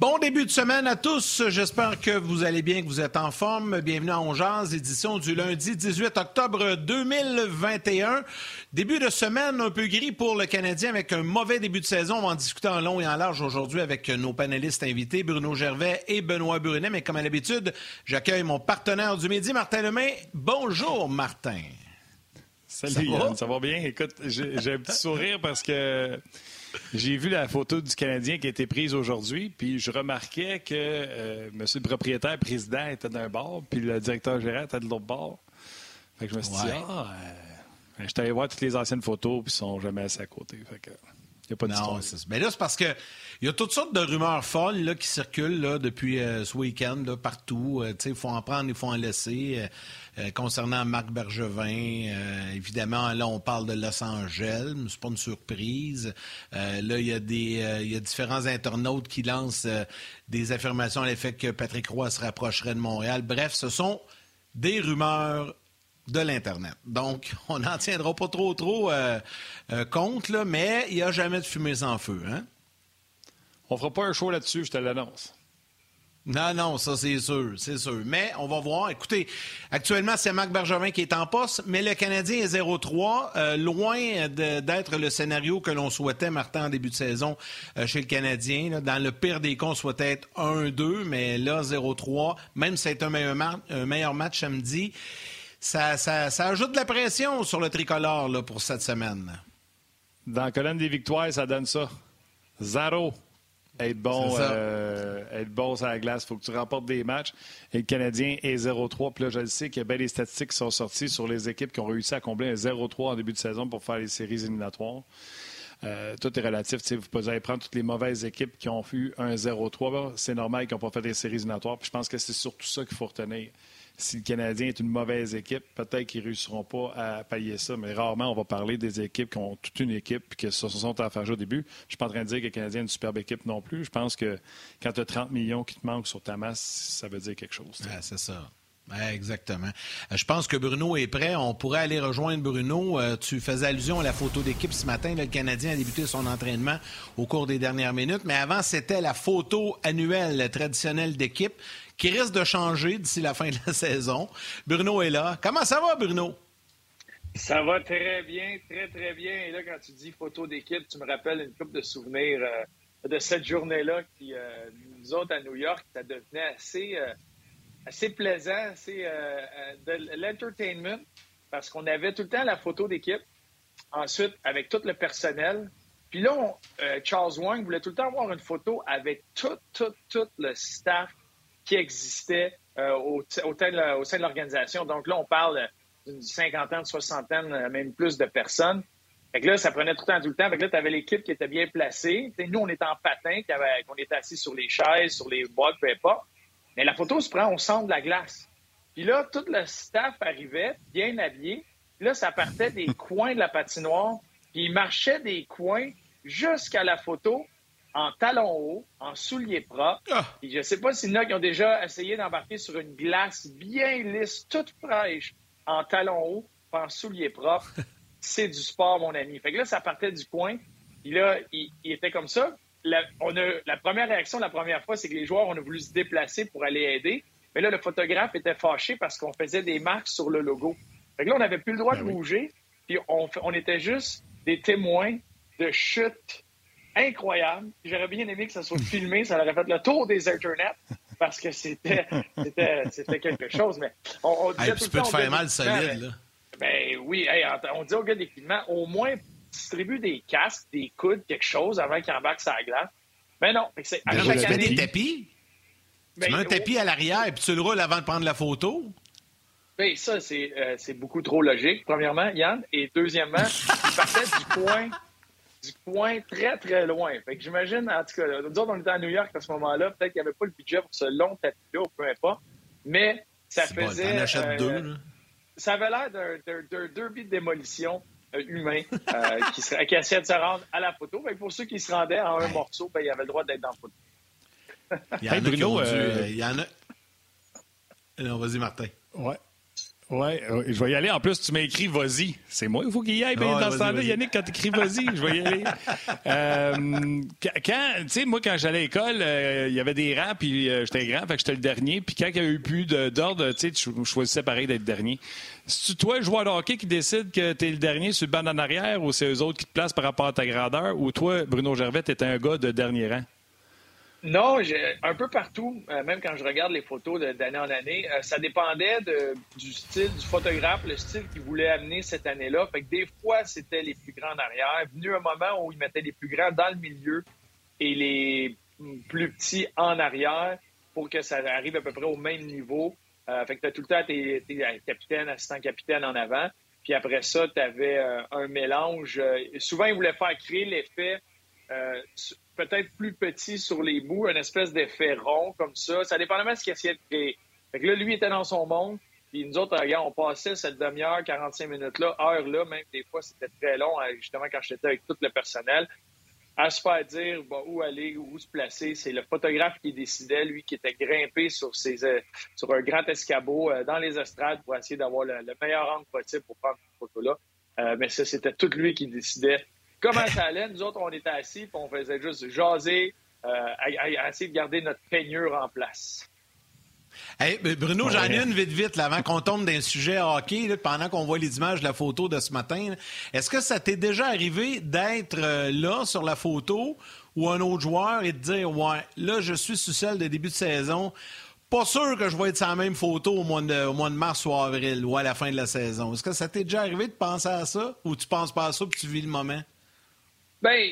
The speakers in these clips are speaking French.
Bon début de semaine à tous. J'espère que vous allez bien, que vous êtes en forme. Bienvenue à Ongeaz, édition du lundi 18 octobre 2021. Début de semaine un peu gris pour le Canadien avec un mauvais début de saison. On va en discuter en long et en large aujourd'hui avec nos panélistes invités, Bruno Gervais et Benoît Brunet. Mais comme à l'habitude, j'accueille mon partenaire du midi, Martin Lemay. Bonjour, Martin. Salut, ça Yann, ça va bien? Écoute, j'ai un petit sourire parce que j'ai vu la photo du Canadien qui a été prise aujourd'hui, puis je remarquais que euh, monsieur le propriétaire président était d'un bord, puis le directeur général était de l'autre bord. Fait que je me suis dit, ah, euh, je suis allé voir toutes les anciennes photos, puis ils sont jamais assez à côté. Fait que, y a pas d'histoire. Mais là, c'est parce que il y a toutes sortes de rumeurs folles là, qui circulent là, depuis euh, ce week-end là, partout. il faut en prendre, il faut en laisser. Euh, concernant Marc Bergevin, euh, évidemment, là, on parle de Los Angeles, mais c'est pas une surprise. Euh, là, il y, a des, y a différents internautes qui lancent des affirmations à l'effet que Patrick Roy se rapprocherait de Montréal. Bref, ce sont des rumeurs de l'Internet. Donc, on n'en tiendra pas trop, trop compte, mais il n'y a jamais de fumée sans feu. Hein? On fera pas un show là-dessus, je te l'annonce. Non, non, ça c'est sûr, c'est sûr. Mais on va voir. Écoutez, actuellement, c'est Marc Bergevin qui est en poste, mais le Canadien est 0-3, euh, loin d'être le scénario que l'on souhaitait, Martin, en début de saison euh, chez le Canadien. Dans le pire des cas, on souhaitait être 1-2, mais là, 0-3, même si c'est un meilleur, match samedi, ça, ça, ça, ajoute de la pression sur le tricolore là, pour cette semaine. Dans la colonne des victoires, ça donne ça. Zéro être bon, euh, être bon sur la glace. Il faut que tu remportes des matchs. Et le Canadien est 0-3. Puis là, je le sais qu'il y a bien des statistiques qui sont sorties sur les équipes qui ont réussi à combler un 0-3 en début de saison pour faire les séries éliminatoires. Euh, tout est relatif. Vous pouvez prendre toutes les mauvaises équipes qui ont eu un 0-3. C'est normal qu'ils n'ont pas fait des séries éliminatoires. Puis je pense que c'est surtout ça qu'il faut retenir si le Canadien est une mauvaise équipe, peut-être qu'ils ne réussiront pas à pallier ça, mais rarement on va parler des équipes qui ont toute une équipe et qui se sont jouer au début. Je ne suis pas en train de dire que le Canadien est une superbe équipe non plus. Je pense que quand tu as 30 millions qui te manquent sur ta masse, ça veut dire quelque chose. c'est ça. exactement. Euh, je pense que Bruno est prêt. On pourrait aller rejoindre Bruno. Euh, tu faisais allusion à la photo d'équipe ce matin. le Canadien a débuté son entraînement au cours des dernières minutes. Mais avant, c'était la photo annuelle traditionnelle d'équipe qui risque de changer d'ici la fin de la saison. Bruno est là. Comment ça va, Bruno? Ça va très bien, très, très bien. Et là, quand tu dis photo d'équipe, tu me rappelles une couple de souvenirs euh, de cette journée-là qui, euh, nous autres, à New York, ça devenait assez, euh, assez plaisant, assez de l'entertainment, parce qu'on avait tout le temps la photo d'équipe. Ensuite, avec tout le personnel. Puis là, Charles Wang voulait tout le temps avoir une photo avec tout, tout, tout le staff qui existait euh, au, au, sein de l'organisation. Donc là, on parle d'une cinquantaine, soixantaine, euh, même plus de personnes. Fait que là, ça prenait tout le temps, tout le temps. Fait que là, tu avais l'équipe qui était bien placée. nous, on était en patin, qu'on était assis sur les chaises, sur les boîtes, peu importe. Mais la photo se prend au centre de la glace. Puis là, tout le staff arrivait, bien habillé. Puis là, ça partait des coins de la patinoire. Puis il marchait des coins jusqu'à la photo en talons hauts, en souliers propres. Ah. je ne sais pas s'il y en a qui ont déjà essayé d'embarquer sur une glace bien lisse, toute fraîche, en talons hauts, en souliers propres. C'est du sport, mon ami. Fait que là, ça partait du coin. Puis là, il, était comme ça. La, on a, la première réaction la première fois, c'est que les joueurs ont voulu se déplacer pour aller aider. Mais là, le photographe était fâché parce qu'on faisait des marques sur le logo. Fait que là, on n'avait plus le droit ben de bouger. Puis on, on était juste des témoins de chute incroyable. J'aurais bien aimé que ça soit filmé, ça aurait fait le tour des internets parce que c'était quelque chose. Mais on, on disait tout tu peux te faire mal solide, là. Ben oui, on dit au gars d'équipement, au moins distribue des casques, des coudes, quelque chose avant qu'il embarque sa glace. Mais non, c'est à chaque année... des tapis? tu mets un tapis à l'arrière et puis tu le roules avant de prendre la photo? Bien, ça, euh, c'est beaucoup trop logique, premièrement, Yann. Et deuxièmement, il partait du coin, du coin très, très loin. Fait que j'imagine, en tout cas, nous autres, on était à New York à ce moment-là. Peut-être qu'il n'y avait pas le budget pour ce long tapis-là, ou peu importe. Mais ça faisait. Bon, achètes euh, deux, là. Ça avait l'air d'un derby de démolition euh, humain qui, serait, qui essayait de se rendre à la photo. Fait pour ceux qui se rendaient en un morceau, ben, il avait le droit d'être dans la photo. Il y en a Bruno, il y en a. Non, vas-y, Martin. Ouais. Oui, je vais y aller. En plus, tu m'as écrit vas-y. C'est moi, il faut qu'il y aille. Ben, dans ce temps-là, Yannick, quand tu écris vas-y, je vais y aller. euh, quand, tu sais, moi, quand j'allais à l'école, euh, il y avait des rangs, puis euh, j'étais grand, fait que j'étais le dernier. Puis quand il y a eu plus d'ordre, tu sais, tu choisissais pareil d'être dernier. C'est-tu toi, le joueur de hockey, qui décide que tu es le dernier sur le banc en arrière, ou c'est eux autres qui te placent par rapport à ta grandeur, ou toi, Bruno Gervais, tu un gars de dernier rang? Non, un peu partout, euh, même quand je regarde les photos d'année en année, euh, ça dépendait du style du photographe, le style qu'il voulait amener cette année-là. Fait que des fois, c'était les plus grands en arrière. Venu un moment où il mettait les plus grands dans le milieu et les plus petits en arrière pour que ça arrive à peu près au même niveau. Euh, fait que tu as tout le temps tes, capitaines, assistants capitaines en avant. Puis après ça, tu avais un mélange. souvent, il voulait faire créer l'effet peut-être plus petit sur les bouts, un espèce d'effet rond comme ça. Ça dépendait de ce qu'il essayait de créer. Fait que là, lui était dans son monde. Puis nous autres, regarde, on passait cette demi-heure, 45 minutes-là, heure-là, même des fois, c'était très long, hein, justement, quand j'étais avec tout le personnel, à se faire dire où aller, où se placer. C'est le photographe qui décidait, lui, qui était grimpé sur, euh, sur un grand escabeau euh, dans les estrades pour essayer d'avoir le, meilleur angle possible pour prendre cette photo-là. Euh, mais ça, c'était tout lui qui décidait Comment ça allait? Nous autres, on était assis, puis on faisait juste jaser, euh, à, essayer de garder notre peignure en place. Hey, Bruno, j'en ai une vite vite là, avant qu'on tombe dans le sujet hockey, pendant qu'on voit les images de la photo de ce matin. Est-ce que ça t'est déjà arrivé d'être euh, là sur la photo ou un autre joueur et de dire Ouais, là, je suis sous celle de début de saison. Pas sûr que je vais être sur la même photo au mois, de, au mois de mars ou avril ou à la fin de la saison. Est-ce que ça t'est déjà arrivé de penser à ça ou tu penses pas à ça puis tu vis le moment? Ben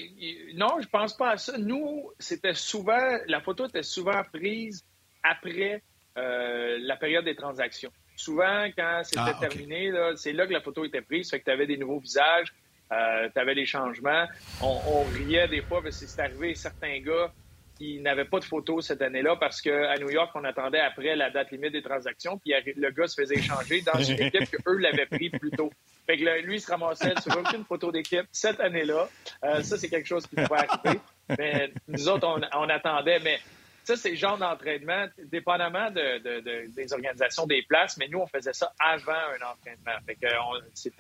non, je pense pas à ça. Nous, c'était souvent, la photo était souvent prise après euh, la période des transactions. Souvent, quand c'était ah, terminé, c'est là que la photo était prise. Fait que tu avais des nouveaux visages, euh, tu avais des changements. On, riait des fois parce que c'est arrivé certains gars qui n'avaient pas de photos cette année-là parce qu'à New York, on attendait après la date limite des transactions, puis le gars se faisait échanger dans une équipe qu'eux l'avaient pris plus tôt. Fait que lui, il se ramassait sur aucune photo d'équipe cette année-là. Euh, ça, c'est quelque chose qui pouvait arriver. Mais nous autres, on, attendait. Mais ça, c'est le genre d'entraînement, dépendamment de, des organisations des places, mais nous, on faisait ça avant un entraînement. Fait que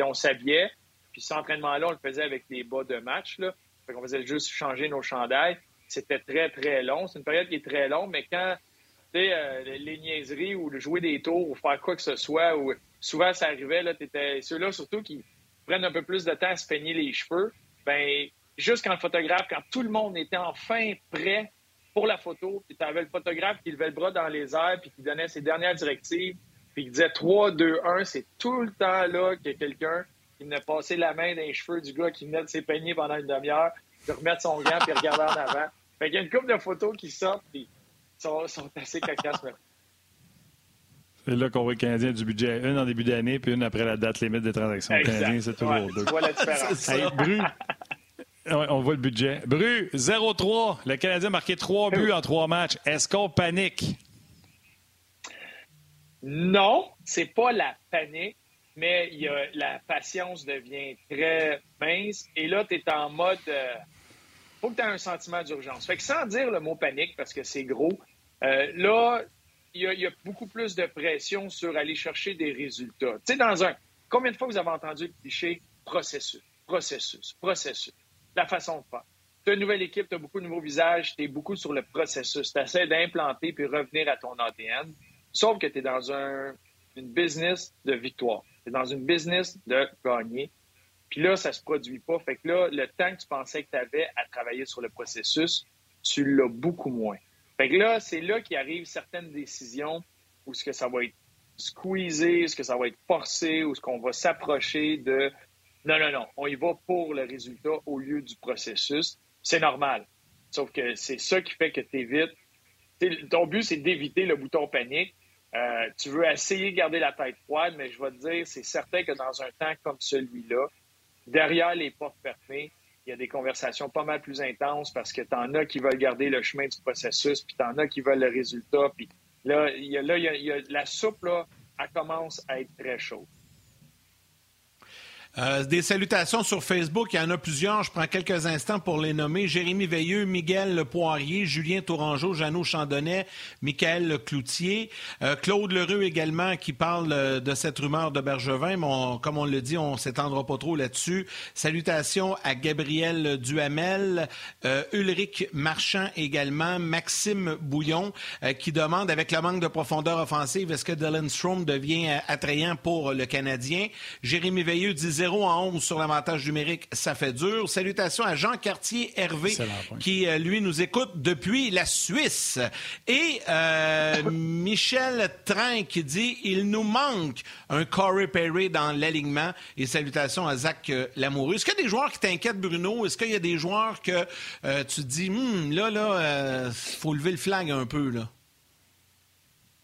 on, on s'habillait, puis cet entraînement-là, on le faisait avec des bas de match. Là. Fait qu'on faisait juste changer nos chandails. C'était très, très long. C'est une période qui est très longue, mais quand euh, les niaiseries ou jouer des tours ou faire quoi que ce soit. Ou, souvent, ça arrivait, là, t'étais, ceux-là surtout qui prennent un peu plus de temps à se peigner les cheveux. Ben, juste quand le photographe, quand tout le monde était enfin prêt pour la photo, puis tu avais le photographe qui levait le bras dans les airs puis qui donnait ses dernières directives, puis qui disait 3, 2, 1, c'est tout le temps là a quelqu'un qui venait passer la main dans les cheveux du gars qui venait de s'épeigner pendant une demi-heure, de remettre son gant puis regarder en avant. Fait qu'il y a une couple de photos qui sortent, sont, sont assez cocasses. C'est là qu'on voit le Canadien du budget. Une en début d'année, puis une après la date limite des transactions. Le Canadien, c'est toujours deux. On la différence. Bru, on voit le budget. Bru, 0-3. Le Canadien a marqué trois buts en trois matchs. Est-ce qu'on panique? Non, c'est pas la panique, mais y a, la patience devient très mince. Et là, tu es en mode. Euh, faut que tu aies un sentiment d'urgence. Fait que sans dire le mot panique, parce que c'est gros, euh, là, il y, a beaucoup plus de pression sur aller chercher des résultats. Tu sais, dans un. Combien de fois vous avez entendu le cliché processus, processus, processus, la façon de faire? Tu as une nouvelle équipe, tu as beaucoup de nouveaux visages, tu es beaucoup sur le processus. Tu essaies d'implanter puis revenir à ton ADN. Sauf que tu es dans un, une business de victoire. Tu es dans une business de gagner. Puis là, ça se produit pas. Fait que là, le temps que tu pensais que tu avais à travailler sur le processus, tu l'as beaucoup moins. Fait que là, c'est là qu'il arrive certaines décisions où ce que ça va être squeezé, est-ce que ça va être forcé, ou ce qu'on va s'approcher de Non, non, non. On y va pour le résultat au lieu du processus. C'est normal. Sauf que c'est ça qui fait que tu évites. Ton but, c'est d'éviter le bouton panique. Euh, tu veux essayer de garder la tête froide, mais je vais te dire, c'est certain que dans un temps comme celui-là, derrière les portes fermées, il y a des conversations pas mal plus intenses parce que tu en as qui veulent garder le chemin du processus, puis tu en as qui veulent le résultat. Puis là, là, la soupe, là, elle commence à être très chaude. Euh, des salutations sur Facebook, il y en a plusieurs. Je prends quelques instants pour les nommer. Jérémy Veilleux, Miguel Poirier, Julien Tourangeau, Jeannot Chandonnet, Michael Cloutier, euh, Claude Lerue également qui parle euh, de cette rumeur de Bergevin. Mais comme on le dit, on s'étendra pas trop là-dessus. Salutations à Gabriel Duhamel, Ulrich Marchand également, Maxime Bouillon qui demande avec le manque de profondeur offensive, est-ce que Dylan Strom devient attrayant pour le Canadien? Jérémy Veilleux disait 0 en 11 sur l'avantage numérique, ça fait dur. Salutations à Jean Cartier Hervé, qui, euh, lui, nous écoute depuis la Suisse. Et euh, Michel Train qui dit il nous manque un Corey Perry dans l'alignement. Et salutations à Zach euh, Lamoureux. Est-ce qu'il y a des joueurs qui t'inquiètent, Bruno? Est-ce qu'il y a des joueurs que tu te dis, hmm, là, là, il faut lever le flag un peu, là?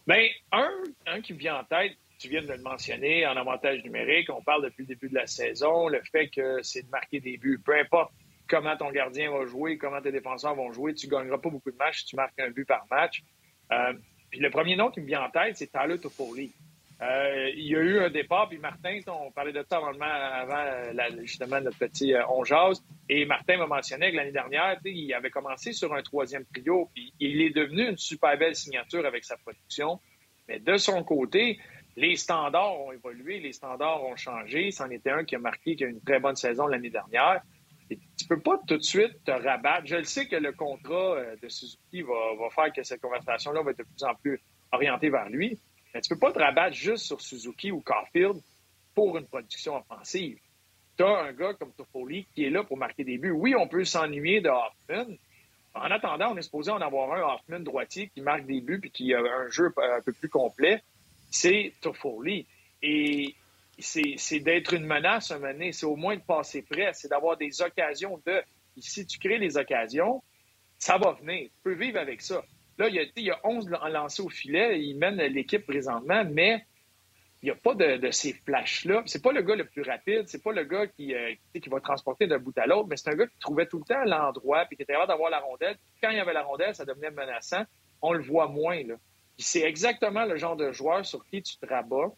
Bien, un, un qui me vient en tête, tu viens de le mentionner, en avantage numérique, on parle depuis le début de la saison, le fait que c'est de marquer des buts. Peu importe comment ton gardien va jouer, comment tes défenseurs vont jouer, tu ne gagneras pas beaucoup de matchs si tu marques un but par match. Euh, puis le premier nom qui me vient en tête, c'est Tyler Toffoli. Euh, il y a eu un départ, puis Martin, on parlait de ça avant, avant justement notre petit euh, on et Martin m'a mentionné que l'année dernière, il avait commencé sur un troisième trio, puis il est devenu une super belle signature avec sa production. Mais de son côté, les standards ont évolué, les standards ont changé. C'en était un qui a marqué qui a une très bonne saison l'année dernière. Et tu peux pas tout de suite te rabattre. Je le sais que le contrat euh, de Suzuki va, faire que cette conversation-là va être de plus en plus orientée vers lui. Mais tu peux pas te rabattre juste sur Suzuki ou Caulfield pour une production offensive. Tu as un gars comme Toffoli qui est là pour marquer des buts. Oui, on peut s'ennuyer de Hoffman. En attendant, on est supposé en avoir un Hoffman droitier qui marque des buts et qui a un jeu un peu plus complet c'est Toffoli. Et c'est d'être une menace un moment c'est au moins de passer près, c'est d'avoir des occasions de. si tu crées les occasions, ça va venir. Tu peux vivre avec ça. Là, il y a, il y a 11 lancés au filet, il mène l'équipe présentement, mais il n'y a pas de, ces flashs-là. C'est pas le gars le plus rapide, c'est pas le gars qui, euh, qui va transporter d'un bout à l'autre, mais c'est un gars qui trouvait tout le temps l'endroit, puis qui était capable d'avoir la rondelle. Quand il y avait la rondelle, ça devenait menaçant. On le voit moins, là c'est exactement le genre de joueur sur qui tu te rabats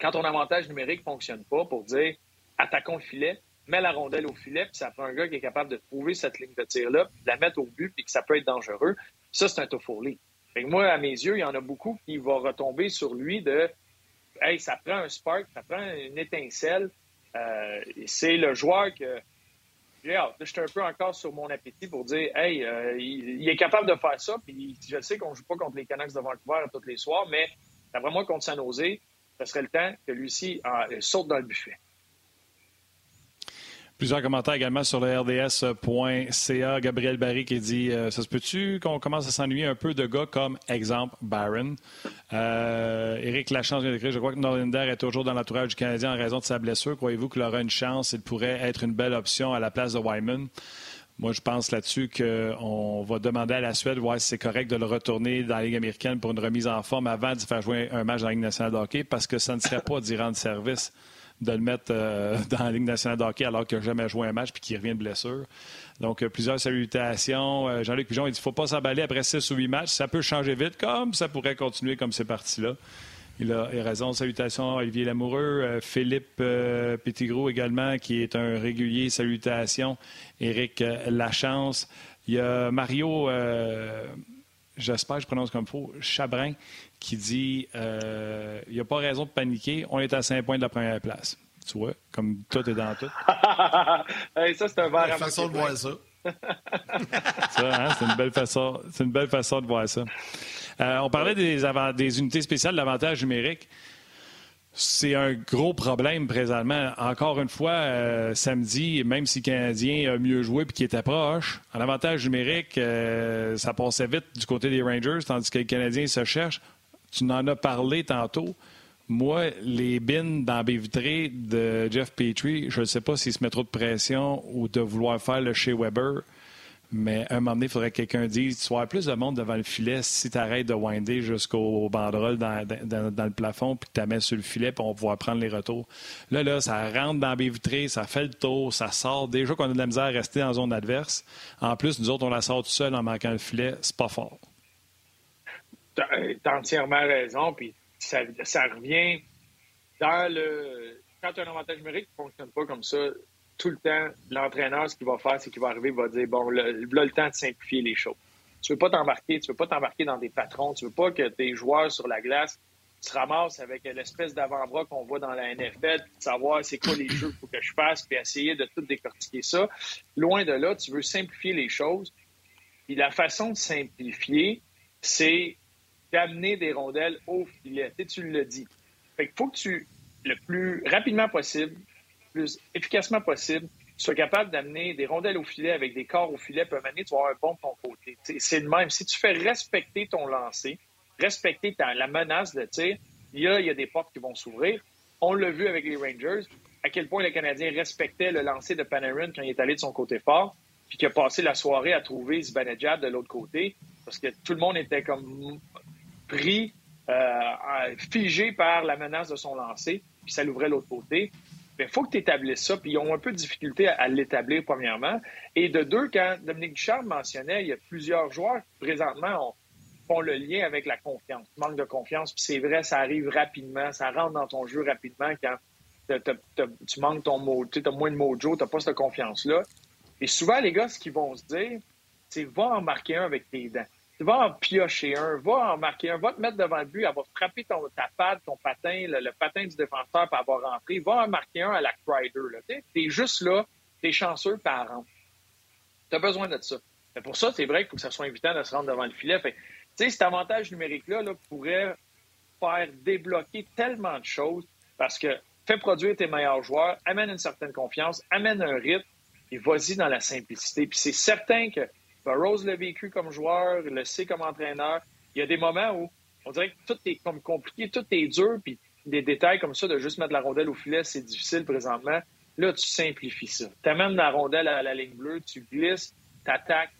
quand ton avantage numérique ne fonctionne pas pour dire attaquons le filet, mets la rondelle au filet, puis ça prend un gars qui est capable de trouver cette ligne de tir-là, la mettre au but, puis que ça peut être dangereux. Ça, c'est un Toffoli. Moi, à mes yeux, il y en a beaucoup qui vont retomber sur lui de Hey, ça prend un spark, ça prend une étincelle. Euh, c'est le joueur que j'ai hâte. Un peu encore sur mon appétit pour dire, hey, euh, il, est capable de faire ça. Puis je sais qu'on ne joue pas contre les Canucks de Vancouver tous les soirs, mais d'après moi, contre San Jose, ce serait le temps que lui-ci euh, saute dans le buffet. Plusieurs commentaires également sur le RDS.ca. Gabriel Barry qui dit euh, Ça se peut-tu qu'on commence à s'ennuyer un peu de gars comme, exemple, Byron euh, Éric Lachance vient d'écrire Je crois que Norlinder est toujours dans l'entourage du Canadien en raison de sa blessure. Croyez-vous qu'il aura une chance? Il pourrait être une belle option à la place de Wyman moi, je pense là-dessus qu'on va demander à la Suède voir si c'est correct de le retourner dans la Ligue américaine pour une remise en forme avant de faire jouer un match dans la Ligue nationale de hockey parce que ça ne serait pas d'y rendre service de le mettre euh, dans la Ligue nationale de hockey alors qu'il n'a jamais joué un match puis qu'il revient de blessure. Donc, euh, plusieurs salutations. Euh, Jean-Luc Pigeon, il dit ne faut pas s'emballer après 6 ou 8 matchs. Ça peut changer vite, comme ça pourrait continuer comme c'est parti là. Il a, raison. Salutations à Olivier Lamoureux. Philippe Petitgros également, qui est un régulier. Salutations. Éric Lachance. Il y a Mario, j'espère que je prononce comme il faut, Chabrin, qui dit euh, il n'y a pas raison de paniquer, on est à 5 points de la première place. Tu vois, comme tout est dans tout. ça, c'est un verre façon de voir ça. ça hein, c'est une, belle façon, une belle façon de voir ça. Euh, on parlait des, des unités spéciales d'avantage numérique. C'est un gros problème présentement. Encore une fois, euh, samedi, même si le Canadien a mieux joué et qu'il était proche, en avantage numérique, ça passait vite du côté des Rangers, tandis que les Canadiens se cherchent tu en as parlé tantôt. Moi, les bins dans baie de Jeff Petrie, je ne sais pas s'il se met trop de pression ou de vouloir faire le chez Weber. Mais à un moment donné, il faudrait que quelqu'un dise tu vas plus de monde devant le filet si tu arrêtes de winder jusqu'au banderole dans, le plafond, puis que tu la mets sur le filet, puis on va pouvoir prendre les retours. Là, là, ça rentre dans la baie vitrée, ça fait le tour, ça sort. Déjà qu'on a de la misère à rester en zone adverse. En plus, nous autres, on la sort tout seul en manquant le filet. C'est pas fort. Tu as entièrement raison. Puis ça, ça revient dans le. Quand tu as un avantage numérique ne fonctionne pas comme ça, tout le temps, l'entraîneur, ce qu'il va faire, c'est qu'il va arriver, il va dire bon, là, le temps de simplifier les choses. Tu veux pas t'embarquer, tu veux pas t'embarquer dans des patrons, tu veux pas que tes joueurs sur la glace se ramassent avec l'espèce d'avant-bras qu'on voit dans la NFL, savoir c'est quoi les jeux qu'il faut que je fasse, puis essayer de tout décortiquer ça. Loin de là, tu veux simplifier les choses. Puis la façon de simplifier, c'est d'amener des rondelles au filet. Tu, tu le dis. Fait qu'il faut que tu, le plus rapidement possible, plus efficacement possible, sois capable d'amener des rondelles au filet avec des corps au filet, peut amener, tu vas avoir un bon de ton côté. C'est le même. Si tu fais respecter ton lancer, respecter la menace de tir, il y, a, y a des portes qui vont s'ouvrir. On l'a vu avec les Rangers, à quel point le Canadien respectait le lancer de Panarin quand il est allé de son côté fort, puis qu'il a passé la soirée à trouver Zibanejad de l'autre côté, parce que tout le monde était comme pris, euh, figé par la menace de son lancer, puis ça l'ouvrait l'autre côté. Il faut que tu établisses ça, puis ils ont un peu de difficulté à, l'établir, premièrement. Et de deux, quand Dominique Charles mentionnait, il y a plusieurs joueurs qui, présentement, font le lien avec la confiance, manque de confiance. Puis c'est vrai, ça arrive rapidement, ça rentre dans ton jeu rapidement quand tu manques ton mot, tu as moins de mojo, tu n'as pas cette confiance-là. Et souvent, les gars, ce qu'ils vont se dire, c'est va en marquer un avec tes dents va en piocher un, va en marquer un, va te mettre devant le but, elle va frapper ton, ta patte, ton patin, le, patin du défenseur pour avoir rentré, va en marquer un à la Crider. Tu es juste là, tu es chanceux par an. Tu as besoin de ça. Mais pour ça, c'est vrai qu'il faut que ça soit invitant de se rendre devant le filet. Fait, cet avantage numérique-là là, pourrait faire débloquer tellement de choses parce que fais produire tes meilleurs joueurs, amène une certaine confiance, amène un rythme et vas-y dans la simplicité. Puis c'est certain que Rose l'a vécu comme joueur, le sait comme entraîneur. Il y a des moments où on dirait que tout est comme compliqué, tout est dur, puis des détails comme ça de juste mettre la rondelle au filet, c'est difficile présentement. Là, tu simplifies ça. Tu amènes la rondelle à la ligne bleue, tu glisses, tu attaques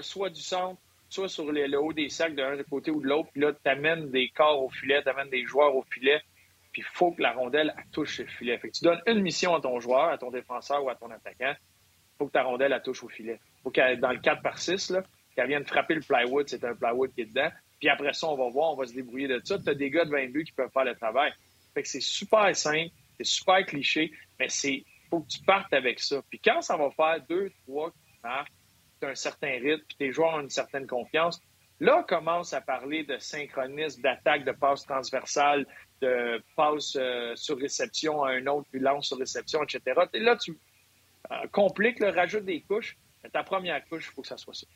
soit du centre, soit sur le haut des sacs d'un côté ou de l'autre, puis là, tu amènes des corps au filet, tu amènes des joueurs au filet, puis il faut que la rondelle touche le filet. Fait tu donnes une mission à ton joueur, à ton défenseur ou à ton attaquant, il faut que ta rondelle touche au filet faut qu'elle, dans le 4 par 6, qu'elle vienne frapper le plywood, c'est un plywood qui est dedans. Puis après ça, on va voir, on va se débrouiller de ça. Tu as des gars de 20 buts qui peuvent faire le travail. Fait que c'est super simple, c'est super cliché, mais c'est faut que tu partes avec ça. Puis quand ça va faire deux, trois marques, tu as un certain rythme, puis tes joueurs ont une certaine confiance, là, on commence à parler de synchronisme, d'attaque, de passe transversale, de passe euh, sur réception à un autre, puis lance sur réception, etc. Et là, tu euh, compliques, le rajoute des couches, ta première couche, il faut que ça soit ça.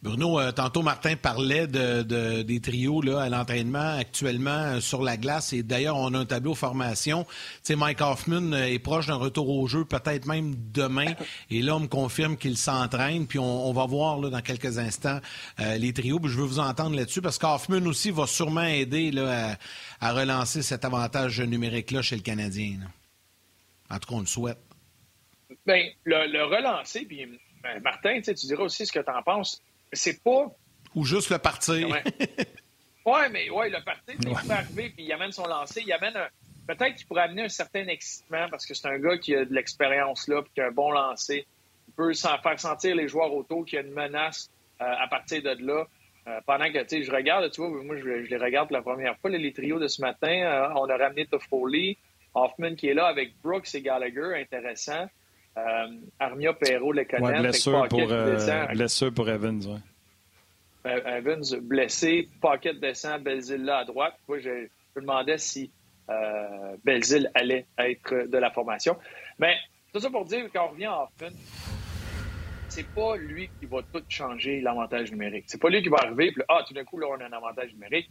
Bruno, euh, tantôt Martin parlait de, des trios là, à l'entraînement actuellement euh, sur la glace et d'ailleurs on a un tableau formation. sais, Mike Hoffman euh, est proche d'un retour au jeu peut-être même demain et là on me confirme qu'il s'entraîne puis on, va voir là, dans quelques instants les trios. je veux vous entendre là-dessus parce qu'Hoffman aussi va sûrement aider là, à, relancer cet avantage numérique-là chez le Canadien. En tout cas, on le souhaite. Bien, le, relancer, puis ben, Martin, tu diras aussi ce que tu en penses. C'est pas. Ou juste le partir. Oui, mais ouais, le partir, il peut arriver, puis il amène son lancer, il amène un. Peut-être qu'il pourrait amener un certain excitement parce que c'est un gars qui a de l'expérience là, puis qui a un bon lancer. Il peut faire sentir les joueurs autour qu'il y a une menace euh, à partir de là. Euh, pendant que, tu sais, je regarde, tu vois, moi, je, les regarde la première fois, les trios de ce matin. Euh, on a ramené Toffoli, Hoffman qui est là avec Brooks et Gallagher, intéressant. Euh, Armia Perrault le connaît. Ouais, blessure, pour, euh, blessure pour Evans. Ouais. Euh, Evans blessé, Pocket descend, Belzile là à droite. Moi, je, me demandais si euh, Belzile allait être de la formation. Mais tout ça pour dire, quand on revient à Hoffman, c'est pas lui qui va tout changer l'avantage numérique. C'est pas lui qui va arriver, puis ah, tout d'un coup, là, on a un avantage numérique.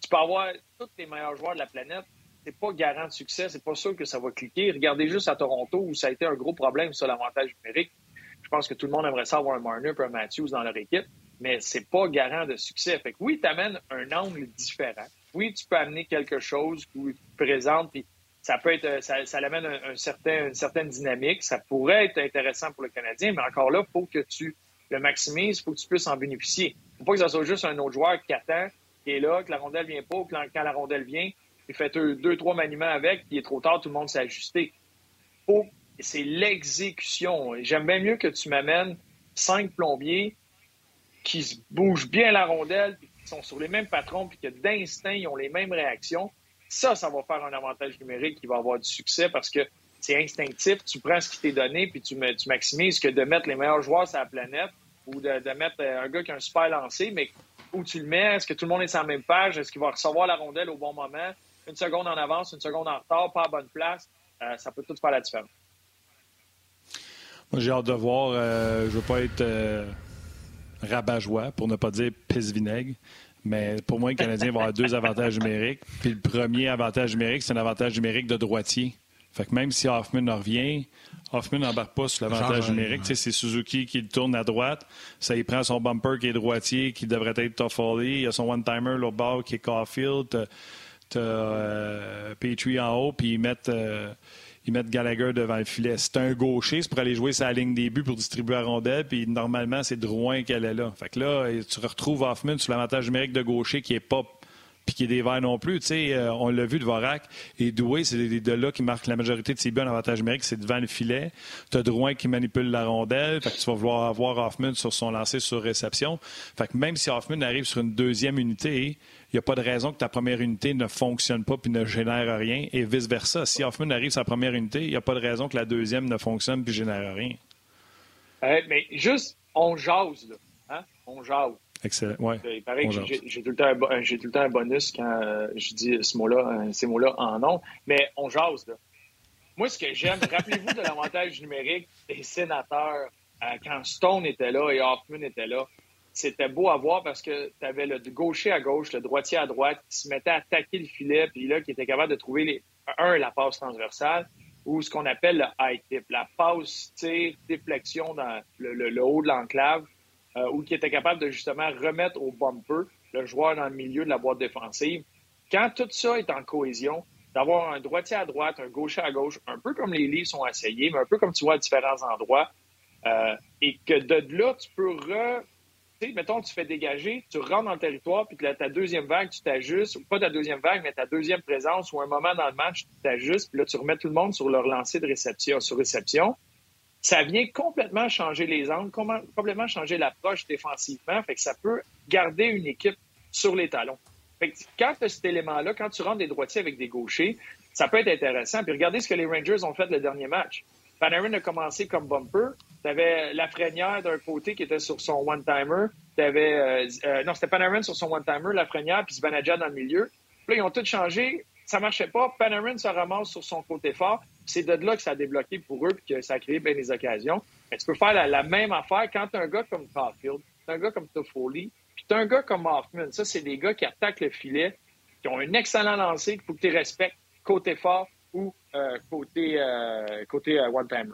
Tu peux avoir tous les meilleurs joueurs de la planète, c'est pas garant de succès, c'est pas sûr que ça va cliquer. Regardez juste à Toronto où ça a été un gros problème sur l'avantage numérique. Je pense que tout le monde aimerait ça avoir un Marner et un Matthews dans leur équipe, mais c'est pas garant de succès. Fait que oui, tu amènes un angle différent. oui, tu peux amener quelque chose qui présente, puis ça peut être, ça, ça amène un, certain, une certaine dynamique. Ça pourrait être intéressant pour le Canadien, mais encore là, il faut que tu le maximises, il faut que tu puisses en bénéficier. Il ne faut pas que ce soit juste un autre joueur qui attend, qui est là, que la rondelle vient pas, ou que quand la rondelle vient, il fait deux, trois maniements avec, puis il est trop tard, tout le monde s'est ajusté. C'est l'exécution. J'aime bien mieux que tu m'amènes cinq plombiers qui se bougent bien la rondelle, puis qui sont sur les mêmes patrons, puis que d'instinct, ils ont les mêmes réactions. Ça, ça va faire un avantage numérique qui va avoir du succès parce que c'est instinctif. Tu prends ce qui t'est donné, puis tu, maximises que de mettre les meilleurs joueurs sur la planète ou de, de mettre un gars qui a un super lancé, mais où tu le mets? Est-ce que tout le monde est sur la même page? Est-ce qu'il va recevoir la rondelle au bon moment? Une seconde en avance, une seconde en retard, pas à bonne place. Euh, ça peut tout faire la différence. Moi, j'ai hâte de voir. Euh, je ne veux pas être euh, rabat-joie, pour ne pas dire pisse-vinaigre. Mais pour moi, le Canadien va avoir deux avantages numériques. Puis le premier avantage numérique, c'est un avantage numérique de droitier. Fait que même si Hoffman revient, Hoffman n'embarque pas sur l'avantage numérique. C'est Suzuki qui le tourne à droite. Ça, il prend son bumper qui est droitier, qui devrait être Toffoli. Il y a son one-timer, l'autre bord, qui est Caulfield. Tu euh, en haut, puis ils mettent, euh, ils mettent Gallagher devant le filet. C'est un gaucher, c'est pour aller jouer sa ligne début pour distribuer la rondelle, puis normalement, c'est Drouin qu'elle est là. Fait que là, tu retrouves Hoffman sur l'avantage numérique de gaucher qui est pas piqué des verres non plus. Tu sais, euh, on l'a vu de Vorak et Doué, c'est de là qui marquent la majorité de ses buts en avantage numérique, c'est devant le filet. Tu as Drouin qui manipule la rondelle, fait que tu vas vouloir avoir Hoffman sur son lancer sur réception. Fait que même si Hoffman arrive sur une deuxième unité, il n'y a pas de raison que ta première unité ne fonctionne pas puis ne génère rien, et vice-versa. Si Hoffman arrive sur sa première unité, il n'y a pas de raison que la deuxième ne fonctionne puis génère rien. Euh, mais juste, on jase, là. Hein? On jase. Excellent. Ouais. Il paraît que j'ai tout, le temps un bonus quand euh, je dis ce mot-là, euh, ces mots-là en nom, mais on jase. Là. Moi, ce que j'aime, rappelez-vous de l'avantage numérique des sénateurs quand Stone était là et Hoffman était là c'était beau à voir parce que tu avais le gaucher à gauche, le droitier à droite qui se mettait à attaquer le filet, puis là, qui était capable de trouver, les, un, la passe transversale, ou ce qu'on appelle le high tip, la passe, tir, déflexion dans le, haut de l'enclave, euh, ou qui était capable de justement remettre au bumper le joueur dans le milieu de la boîte défensive. Quand tout ça est en cohésion, d'avoir un droitier à droite, un gaucher à gauche, un peu comme les livres sont essayés, mais un peu comme tu vois à différents endroits, euh, et que de là, tu peux re mettons, tu fais dégager, tu rentres dans le territoire, puis ta deuxième vague, tu t'ajustes, ou pas ta deuxième vague, mais ta deuxième présence, ou un moment dans le match, tu t'ajustes, puis là, tu remets tout le monde sur leur lancer de réception, sur réception. Ça vient complètement changer les angles, complètement changer l'approche défensivement, fait que ça peut garder une équipe sur les talons. Fait que quand tu as cet élément-là, quand tu rentres des droitiers avec des gauchers, ça peut être intéressant. Puis regardez ce que les Rangers ont fait le dernier match. Panarin a commencé comme bumper. Tu avais Lafrenière d'un côté qui était sur son one-timer. Euh, euh, non, c'était Panarin sur son one-timer, Lafrenière, puis Svanadja dans le milieu. Puis là, ils ont tout changé. Ça marchait pas. Panarin se ramasse sur son côté fort. C'est de là que ça a débloqué pour eux puis que ça a créé bien des occasions. Mais tu peux faire la, même affaire quand as un gars comme Caulfield, un gars comme Toffoli, puis tu as un gars comme Hoffman. Ça, c'est des gars qui attaquent le filet, qui ont un excellent lancer, qu'il faut que tu respectes côté fort ou euh, côté, côté one-timer.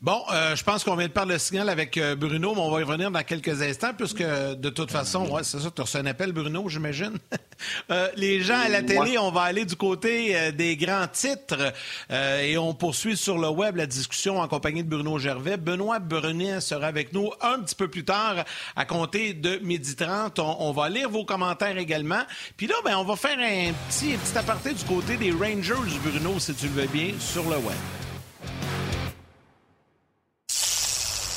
Bon, euh, je pense qu'on vient de parler le signal avec euh, Bruno, mais on va y revenir dans quelques instants, puisque de toute façon, ouais, c'est ça, tu reçois un appel, Bruno, j'imagine. euh, les gens à la télé, on va aller du côté euh, des grands titres et on poursuit sur le web la discussion en compagnie de Bruno Gervais. Benoît Brunet sera avec nous un petit peu plus tard à compter de midi 30. On, va lire vos commentaires également. Puis là, ben, on va faire un petit, un petit aparté du côté des Rangers, Bruno, si tu le veux bien, sur le web.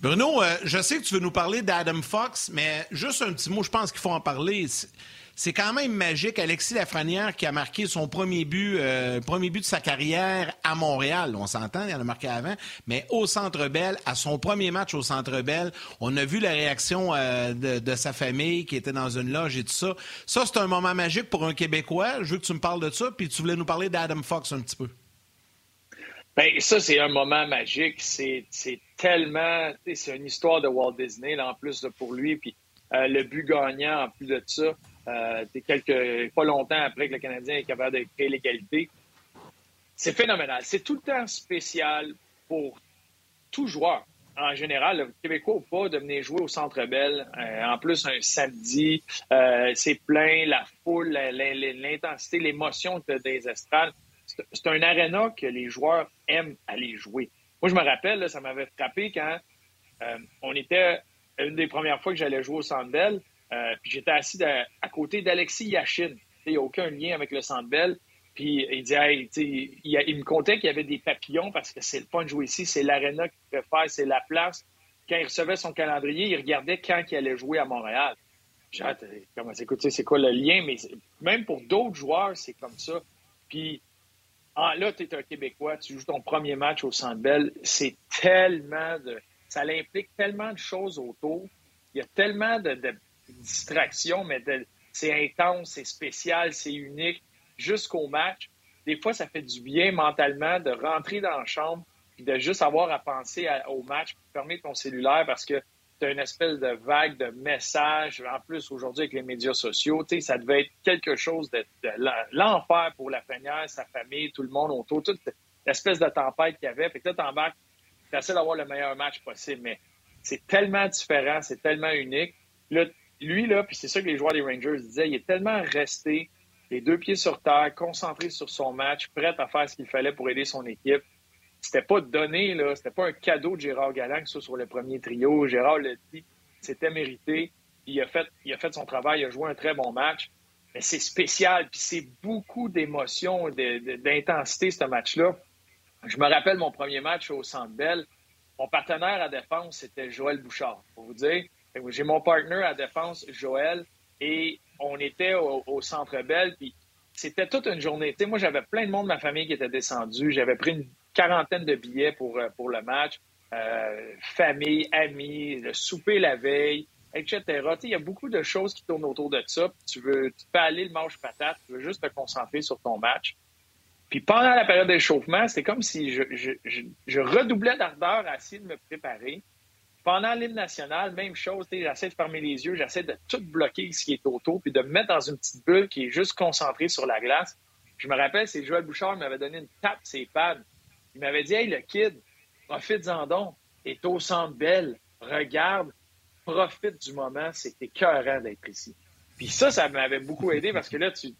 Bruno, euh, je sais que tu veux nous parler d'Adam Fox, mais juste un petit mot, je pense qu'il faut en parler. c'est quand même magique. Alexis Lafrenière qui a marqué son premier but, euh, premier but de sa carrière à Montréal. On s'entend, il en a marqué avant, mais au Centre Bell, à son premier match au Centre Bell, on a vu la réaction euh, de, sa famille qui était dans une loge et tout ça. Ça, c'est un moment magique pour un Québécois. Je veux que tu me parles de ça, puis tu voulais nous parler d'Adam Fox un petit peu. Bien, ça, c'est un moment magique. C'est tellement. C'est une histoire de Walt Disney, là, en plus, pour lui. Puis euh, le but gagnant, en plus de ça, euh, pas longtemps après que le Canadien est capable de créer l'égalité. C'est phénoménal. C'est tout le temps spécial pour tout joueur. En général, le Québécois ou pas, de venir jouer au Centre Bell, euh, en plus un samedi, euh, c'est plein, la foule, l'intensité, l'émotion des estrades. C'est un aréna que les joueurs aiment aller jouer. Moi, je me rappelle, ça m'avait frappé quand on était, une des premières fois que j'allais jouer au Centre Bell, euh, puis j'étais assis à côté d'Alexis Yachin. Il n'y a aucun lien avec le Centre Bell. Puis il dit, il, me contait qu'il y avait des papillons parce que c'est le fun de jouer ici, c'est l'aréna qu'il préfère, c'est la place. Quand il recevait son calendrier, il regardait quand il allait jouer à Montréal. J'ai comment c'est quoi le lien? Mais même pour d'autres joueurs, c'est comme ça. Puis ah, là, tu es un Québécois, tu joues ton premier match au Centre Bell. C'est tellement de. Ça implique tellement de choses autour. Il y a tellement de distraction, mais c'est intense, c'est spécial, c'est unique jusqu'au match. Des fois, ça fait du bien mentalement de rentrer dans la chambre et de juste avoir à penser au match, fermer ton cellulaire parce que tu as une espèce de vague de messages. En plus, aujourd'hui, avec les médias sociaux, ça devait être quelque chose de, l'enfer pour la peignère, sa famille, tout le monde autour, toute l'espèce de tempête qu'il y avait. Fait que là, t'embarques, essaies d'avoir le meilleur match possible, mais c'est tellement différent, c'est tellement unique. Lui, là, puis c'est ça que les joueurs des Rangers disaient, il est tellement resté les deux pieds sur terre, concentré sur son match, prêt à faire ce qu'il fallait pour aider son équipe. C'était pas donné, là, c'était pas un cadeau de Gérard Galland, ça sur le premier trio. Gérard l'a dit, c'était mérité. Il a, fait, il a fait son travail, il a joué un très bon match. Mais c'est spécial, puis c'est beaucoup d'émotions, d'intensité, ce match-là. Je me rappelle mon premier match au Centre Bell. Mon partenaire à défense, c'était Joël Bouchard. Pour vous dire, j'ai mon partner à défense, Joël, et on était au, Centre Bell, puis c'était toute une journée. moi, j'avais plein de monde de ma famille qui était descendu. J'avais pris une quarantaine de billets pour, euh, le match. Euh, famille, amis, le souper la veille, etc. Il y a beaucoup de choses qui tournent autour de ça. Tu veux, peux aller le manche patate, tu veux juste te concentrer sur ton match. Puis pendant la période d'échauffement, c'était comme si je redoublais d'ardeur à essayer de me préparer. Pendant l'hymne national, même chose, j'essaie de fermer les yeux, j'essaie de tout bloquer ce qui est autour, puis de me mettre dans une petite bulle qui est juste concentrée sur la glace. Je me rappelle, c'est Joël Bouchard qui m'avait donné une tape ses pads. Il m'avait dit Hey, le kid, profite-en donc, est au centre belle, regarde, profite du moment, c'est écœurant d'être ici. Puis ça, ça m'avait beaucoup aidé parce que là, tu,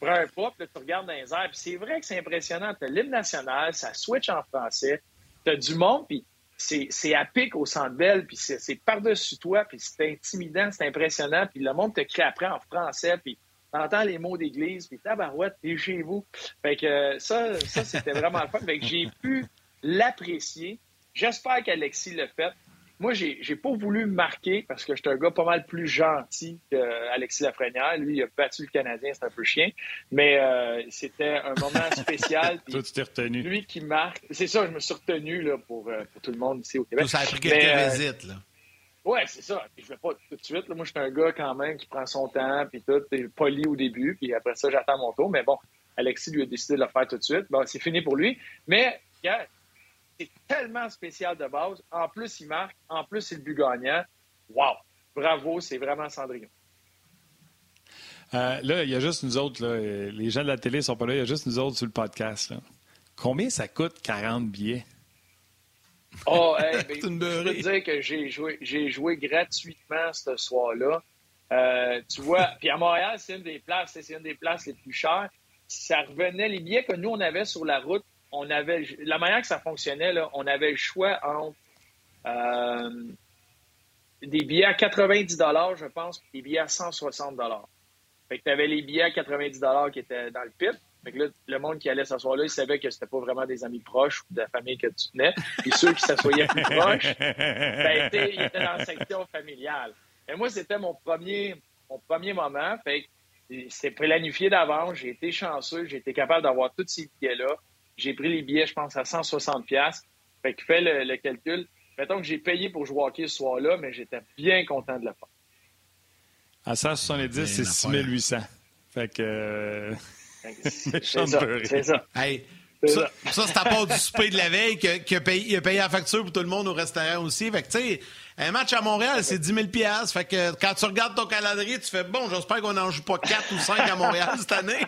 prends un pas, puis tu regardes dans les airs, puis c'est vrai que c'est impressionnant. Tu as l'hymne national, ça switch en français, tu as du monde, puis c'est à pic au centre belle, puis c'est par-dessus toi, puis c'est intimidant, c'est impressionnant, puis le monde te crie après en français, puis t'entends les mots d'église, puis tabarouette, t'es chez vous. Fait que ça, ça c'était vraiment le fun. Fait que j'ai pu l'apprécier. J'espère qu'Alexis l'a fait. Moi, j'ai, j'ai pas voulu marquer parce que j'étais un gars pas mal plus gentil qu'Alexis Lafrenière. Lui, il a battu le Canadien, c'est un peu chien. Mais euh, c'était un moment spécial. Toi, tu t'es retenu. Lui qui marque. C'est ça, je me suis retenu là, pour, euh, pour tout le monde ici au Québec. ça a pris quelques euh, visites. Là. Oui, c'est ça. Je vais pas tout de suite. Moi, je suis un gars quand même qui prend son temps, puis tout, est poli au début, puis après ça, j'attends mon tour. Mais bon, Alexis lui a décidé de le faire tout de suite. Bon, c'est fini pour lui. Mais, regarde, c'est tellement spécial de base. En plus, il marque. En plus, c'est le but gagnant. Wow! Bravo, c'est vraiment Cendrillon. Euh, là, il y a juste nous autres. Les gens de la télé sont pas là. Il y a juste nous autres sur le podcast. Combien ça coûte 40 billets? Oh, hey, ben, je peux te dire que j'ai joué, j'ai joué gratuitement ce soir-là. Euh, tu vois, puis à Montréal, c'est une des places, c'est une des places les plus chères. Ça revenait, les billets que nous, on avait sur la route, on avait la manière que ça fonctionnait, là, on avait le choix entre euh, des billets à 90 je pense, et des billets à 160 Fait que tu avais les billets à 90 qui étaient dans le pit. Fait que là, le monde qui allait s'asseoir là, il savait que c'était pas vraiment des amis proches ou de la famille que tu tenais. Puis ceux qui s'assoyaient plus proches, ben, ils étaient dans la section familiale. Et moi, c'était mon premier, mon premier moment. Fait C'était planifié d'avance. J'ai été chanceux. J'ai été capable d'avoir tous ces billets-là. J'ai pris les billets, je pense, à 160 Fait qu'il fait le, calcul. Mettons que j'ai payé pour jouer au hockey ce soir-là, mais j'étais bien content de le faire. À 170, c'est 6800. Fait que... C'est ça. C'est ça. Ça, ça c'est à part du souper de la veille qu'il a, payé, a payé la facture pour tout le monde au restaurant aussi. Fait que, tu sais, un match à Montréal, c'est 10 000 Fait que quand tu regardes ton calendrier, tu fais bon, j'espère qu'on n'en joue pas 4 ou 5 à Montréal cette année.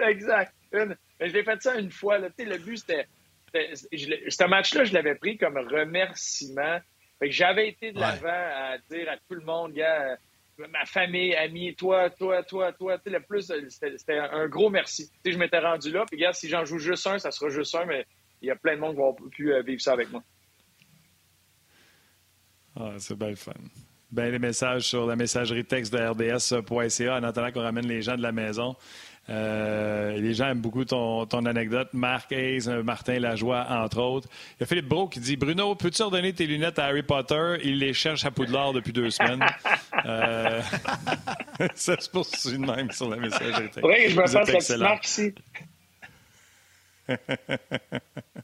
exact. Mais je l'ai fait ça une fois. Là. Le but, c'était. Ce match-là, je l'avais pris comme remerciement. Que j'avais été de l'avant à dire à tout le monde, gars, ma famille, amis, toi, toi, toi, toi. Le plus, c'était un gros merci. je m'étais rendu là. Puis, gars, si j'en joue juste un, ça sera juste un, mais il y a plein de monde qui vont pu euh, vivre ça avec moi. Ah, c'est bien fun. Ben, les messages sur la messagerie texte de RDS.ca en attendant qu'on ramène les gens de la maison. Euh, les gens aiment beaucoup ton, ton anecdote. Marc Hayes, Martin Lajoie, entre autres. Il y a Philippe Bro qui dit Bruno, peux-tu redonner tes lunettes à Harry Potter? Il les cherche à Poudlard depuis deux semaines. euh, ça se poursuit de même sur la messagerie. Oui, je me passe la petite marque ici.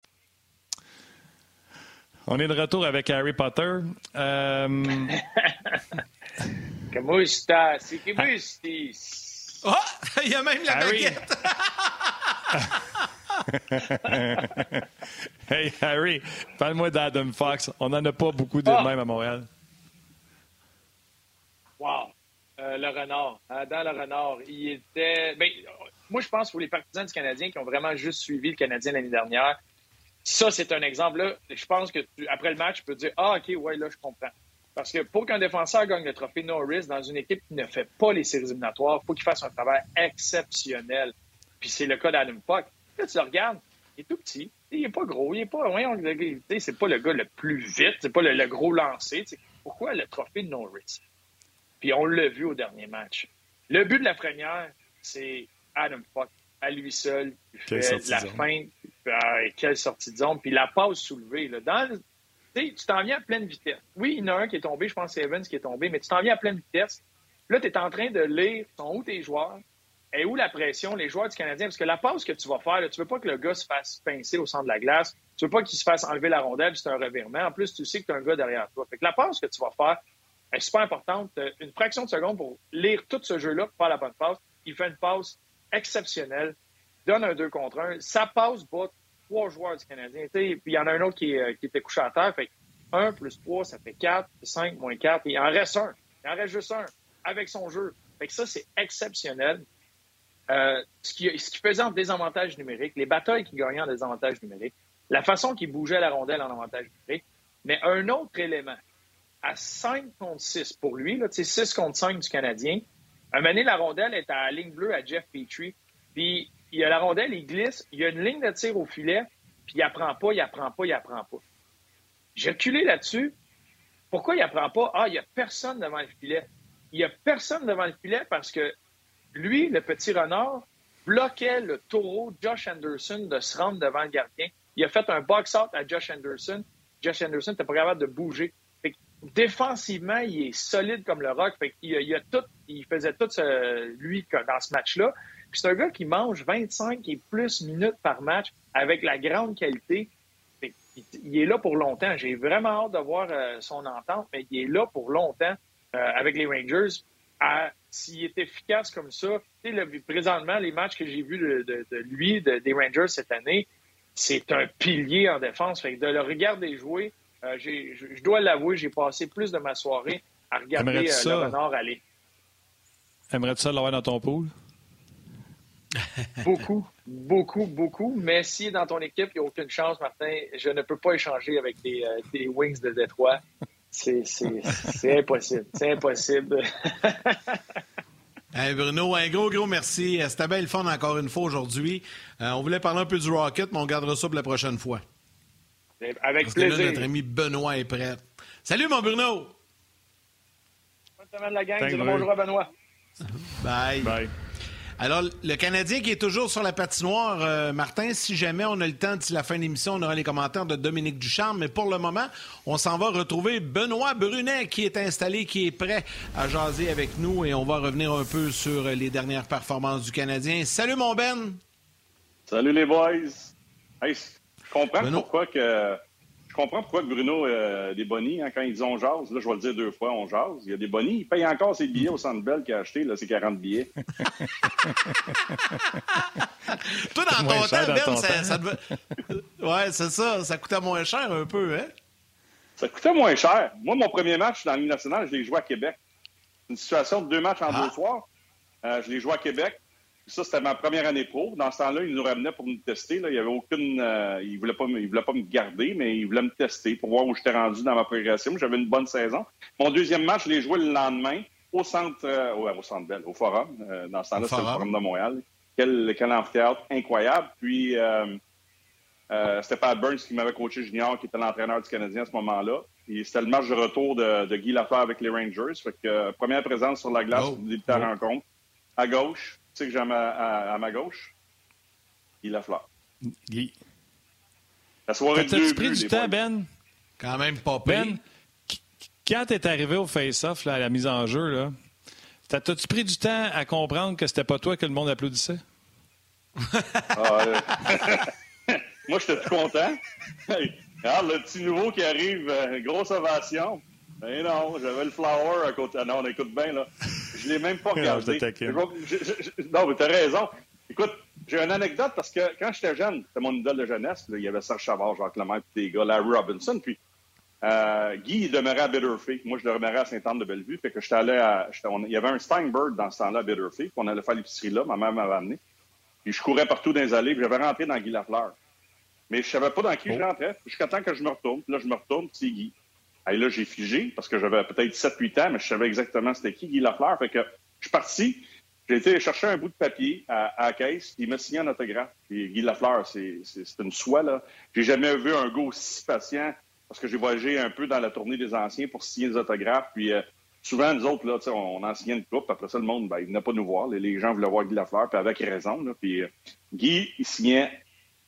On est de retour avec Harry Potter. Euh... C'est Oh! Il y a même la Harry. baguette! hey, Harry, parle-moi d'Adam Fox. On n'en a pas beaucoup de oh. même à Montréal. Wow! Euh, le renard. Dans le renard, il était. Ben, moi, je pense pour les partisans du Canadien qui ont vraiment juste suivi le Canadien l'année dernière, ça, c'est un exemple. Là, je pense que après le match, tu peux dire Ah, OK, ouais, là, je comprends. Parce que pour qu'un défenseur gagne le trophée Norris dans une équipe qui ne fait pas les séries éliminatoires, il faut qu'il fasse un travail exceptionnel. Puis c'est le cas d'Adam Puck. Là, tu le regardes, il est tout petit. Il n'est pas gros. Il n'est pas. c'est pas le gars le plus vite. C'est pas le, gros lancé. Pourquoi le trophée Norris? Puis on l'a vu au dernier match. Le but de la première, c'est Adam Puck à lui seul. Il fait la fin. Ah, quelle sortie de zone. Puis la passe soulevée. Là, dans, tu t'en viens à pleine vitesse. Oui, il y en a un qui est tombé, je pense que c'est Evans qui est tombé, mais tu t'en viens à pleine vitesse. Là, tu es en train de lire sont où tes joueurs et où la pression, les joueurs du Canadien. Parce que la passe que tu vas faire, là, tu veux pas que le gars se fasse pincer au centre de la glace. Tu veux pas qu'il se fasse enlever la rondelle, c'est un revirement. En plus, tu sais que tu as un gars derrière toi. Fait que la passe que tu vas faire est super importante. Une fraction de seconde pour lire tout ce jeu-là, pour faire la bonne passe. Il fait une passe exceptionnelle, donne un 2 contre 1. Ça passe bas trois joueurs du Canadien. Puis il y en a un autre qui, euh, était couché à terre. Fait 1 plus 3, ça fait 4, 5 moins 4. il en reste un. Il en reste juste un avec son jeu. Fait que ça, c'est exceptionnel. Euh, ce, qui, ce qui faisait en désavantage numérique, les batailles qui gagnaient en désavantage numérique, la façon qu'il bougeait la rondelle en avantage numérique. Mais un autre élément, à 5 contre 6 pour lui, là, 6 contre 5 du Canadien, un donné, la rondelle est à la ligne bleue à Jeff Petrie. Puis il y a la rondelle, il glisse, il y a une ligne de tir au filet, puis il apprend pas, il apprend pas, il apprend pas. J'ai reculé là-dessus. Pourquoi il apprend pas? Ah, il y a personne devant le filet. Il y a personne devant le filet parce que lui, le petit renard, bloquait le taureau Josh Anderson de se rendre devant le gardien. Il a fait un box-out à Josh Anderson. Josh Anderson n'était pas capable de bouger. Défensivement, il est solide comme le rock. il, a tout, il faisait tout lui dans ce match-là. C'est un gars qui mange 25 et plus minutes par match avec la grande qualité. Il est là pour longtemps. J'ai vraiment hâte de voir euh, son entente, mais il est là pour longtemps euh, avec les Rangers. S'il est efficace comme ça, présentement, les matchs que j'ai vus de, lui, des Rangers cette année, c'est un pilier en défense. Fait de le regarder jouer, euh, je dois l'avouer, j'ai passé plus de ma soirée à regarder le renard aller. Aimerais-tu ça l'avoir dans ton pool? beaucoup, beaucoup, beaucoup. Mais est dans ton équipe, il n'y a aucune chance, Martin. Je ne peux pas échanger avec des, des Wings de Détroit. C'est impossible. C'est impossible. Bruno, un gros, gros merci. C'était bien le fun encore une fois aujourd'hui. Euh, on voulait parler un peu du Rocket, mais on gardera ça pour la prochaine fois. Avec Parce plaisir. Que là, notre ami Benoît est prêt. Salut, mon Bruno! Bonne semaine, la gang. bonjour à Benoît. Bye. Bye. Alors, le Canadien qui est toujours sur la patinoire, euh, Martin, si jamais on a le temps d'ici la fin de l'émission, on aura les commentaires de Dominique Ducharme. Mais pour le moment, on s'en va retrouver Benoît Brunet qui est installé, qui est prêt à jaser avec nous et on va revenir un peu sur les dernières performances du Canadien. Salut, mon Ben! Salut, les boys! Hey, je comprends pourquoi que je comprends pourquoi Bruno a des bonnies hein, quand ils disent on jase. Là, je vais le dire deux fois, on jase. Il y a des bonnies. Il paye encore ses billets au Centre Bell qu'il a acheté, là, ses 40 billets. Toi, dans ton temps, Ben, ça, ça devait... Ouais, c'est ça. Ça coûtait moins cher un peu, hein? Ça coûtait moins cher. Moi, mon premier match dans la Ligue nationale, je l'ai joué à Québec. Une situation de deux matchs en ah. deux soirs. Euh, je l'ai joué à Québec. Ça, c'était ma première année pro. Dans ce temps-là, il nous ramenait pour nous tester. Là. Il y avait aucune. Euh, il ne voulait, pas, il voulait pas me garder, mais il voulait me tester pour voir où j'étais rendu dans ma progression. J'avais une bonne saison. Mon deuxième match, je l'ai joué le lendemain au centre, euh, au centre Bell, au Forum. Euh, dans ce temps-là, c'était le Forum de Montréal. Quel, quel amphithéâtre incroyable. Puis, c'était Pat Burns qui m'avait coaché junior, qui était l'entraîneur du Canadien à ce moment-là. C'était le match de retour de, de Guy Lafleur avec les Rangers. Fait que, première présence sur la glace oh, de la rencontre. À gauche, sais que j'ai à, à, ma gauche? Guy Lafleur. Guy. La soirée de T'as-tu pris du temps, Ben? Quand même pas Ben, quand t'es arrivé au face-off, à la mise en jeu, là, t'as-tu pris du temps à comprendre que c'était pas toi que le monde applaudissait? ah, euh... Moi, j'étais tout content. regarde, le petit nouveau qui arrive, euh, grosse ovation. Mais non, j'avais le flower à côté. Ah non, on écoute bien, là. Je l'ai même pas regardé. non, non, mais t'as raison. Écoute, j'ai une anecdote parce que quand j'étais jeune, c'était mon idole de jeunesse. Là, il y avait Serge Chavard, Jacques Lemaire, puis des gars, Larry Robinson. Puis euh, Guy, il demeurait à Bitterfee. Moi, je demeurais à Sainte-Anne-de-Bellevue. Fait que j'étais allé à. On, il y avait un Steinberg dans ce temps-là à Bitterfee. Puis on allait faire l'épicerie là. Ma mère m'avait amené. Puis je courais partout dans les allées. Puis j'avais rentré dans Guy Lafleur. Mais je savais pas dans qui je rentrais. Jusqu'à temps que je me retourne. Puis là, je me retourne, c'est Guy. Et là, j'ai figé parce que j'avais peut-être 7-8 ans, mais je savais exactement c'était qui, Guy Lafleur. Fait que je suis parti. J'ai été chercher un bout de papier à, la caisse. Il m'a signé un autographe. Puis Guy Lafleur, c'est une soie, là. J'ai jamais vu un gars aussi patient parce que j'ai voyagé un peu dans la tournée des anciens pour signer des autographes. Puis euh, souvent, nous autres, là, on en signait une coupe. Après ça, le monde, ben, il venait pas nous voir. Les, gens voulaient voir Guy Lafleur, puis avec raison. Là. Puis euh, Guy, il signait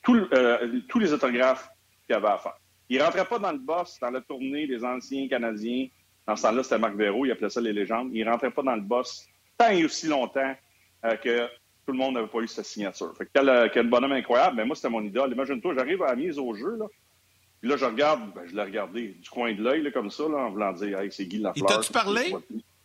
euh, tous les autographes qu'il avait à faire. Il rentrait pas dans le boss, dans la tournée des anciens Canadiens. Dans ce temps-là, c'était Marc Véro, il appelait ça les légendes. Il rentrait pas dans le boss tant et aussi longtemps euh, que tout le monde n'avait pas eu sa signature. Fait que quel, euh, quel bonhomme incroyable. Mais moi, c'était mon idole. Imagine-toi, j'arrive à la mise au jeu, là. Puis là, je regarde, ben, je l'ai regardé du coin de l'œil, comme ça, là, en voulant dire, hey, c'est Guy Lafleur. Il t'a-tu parlé?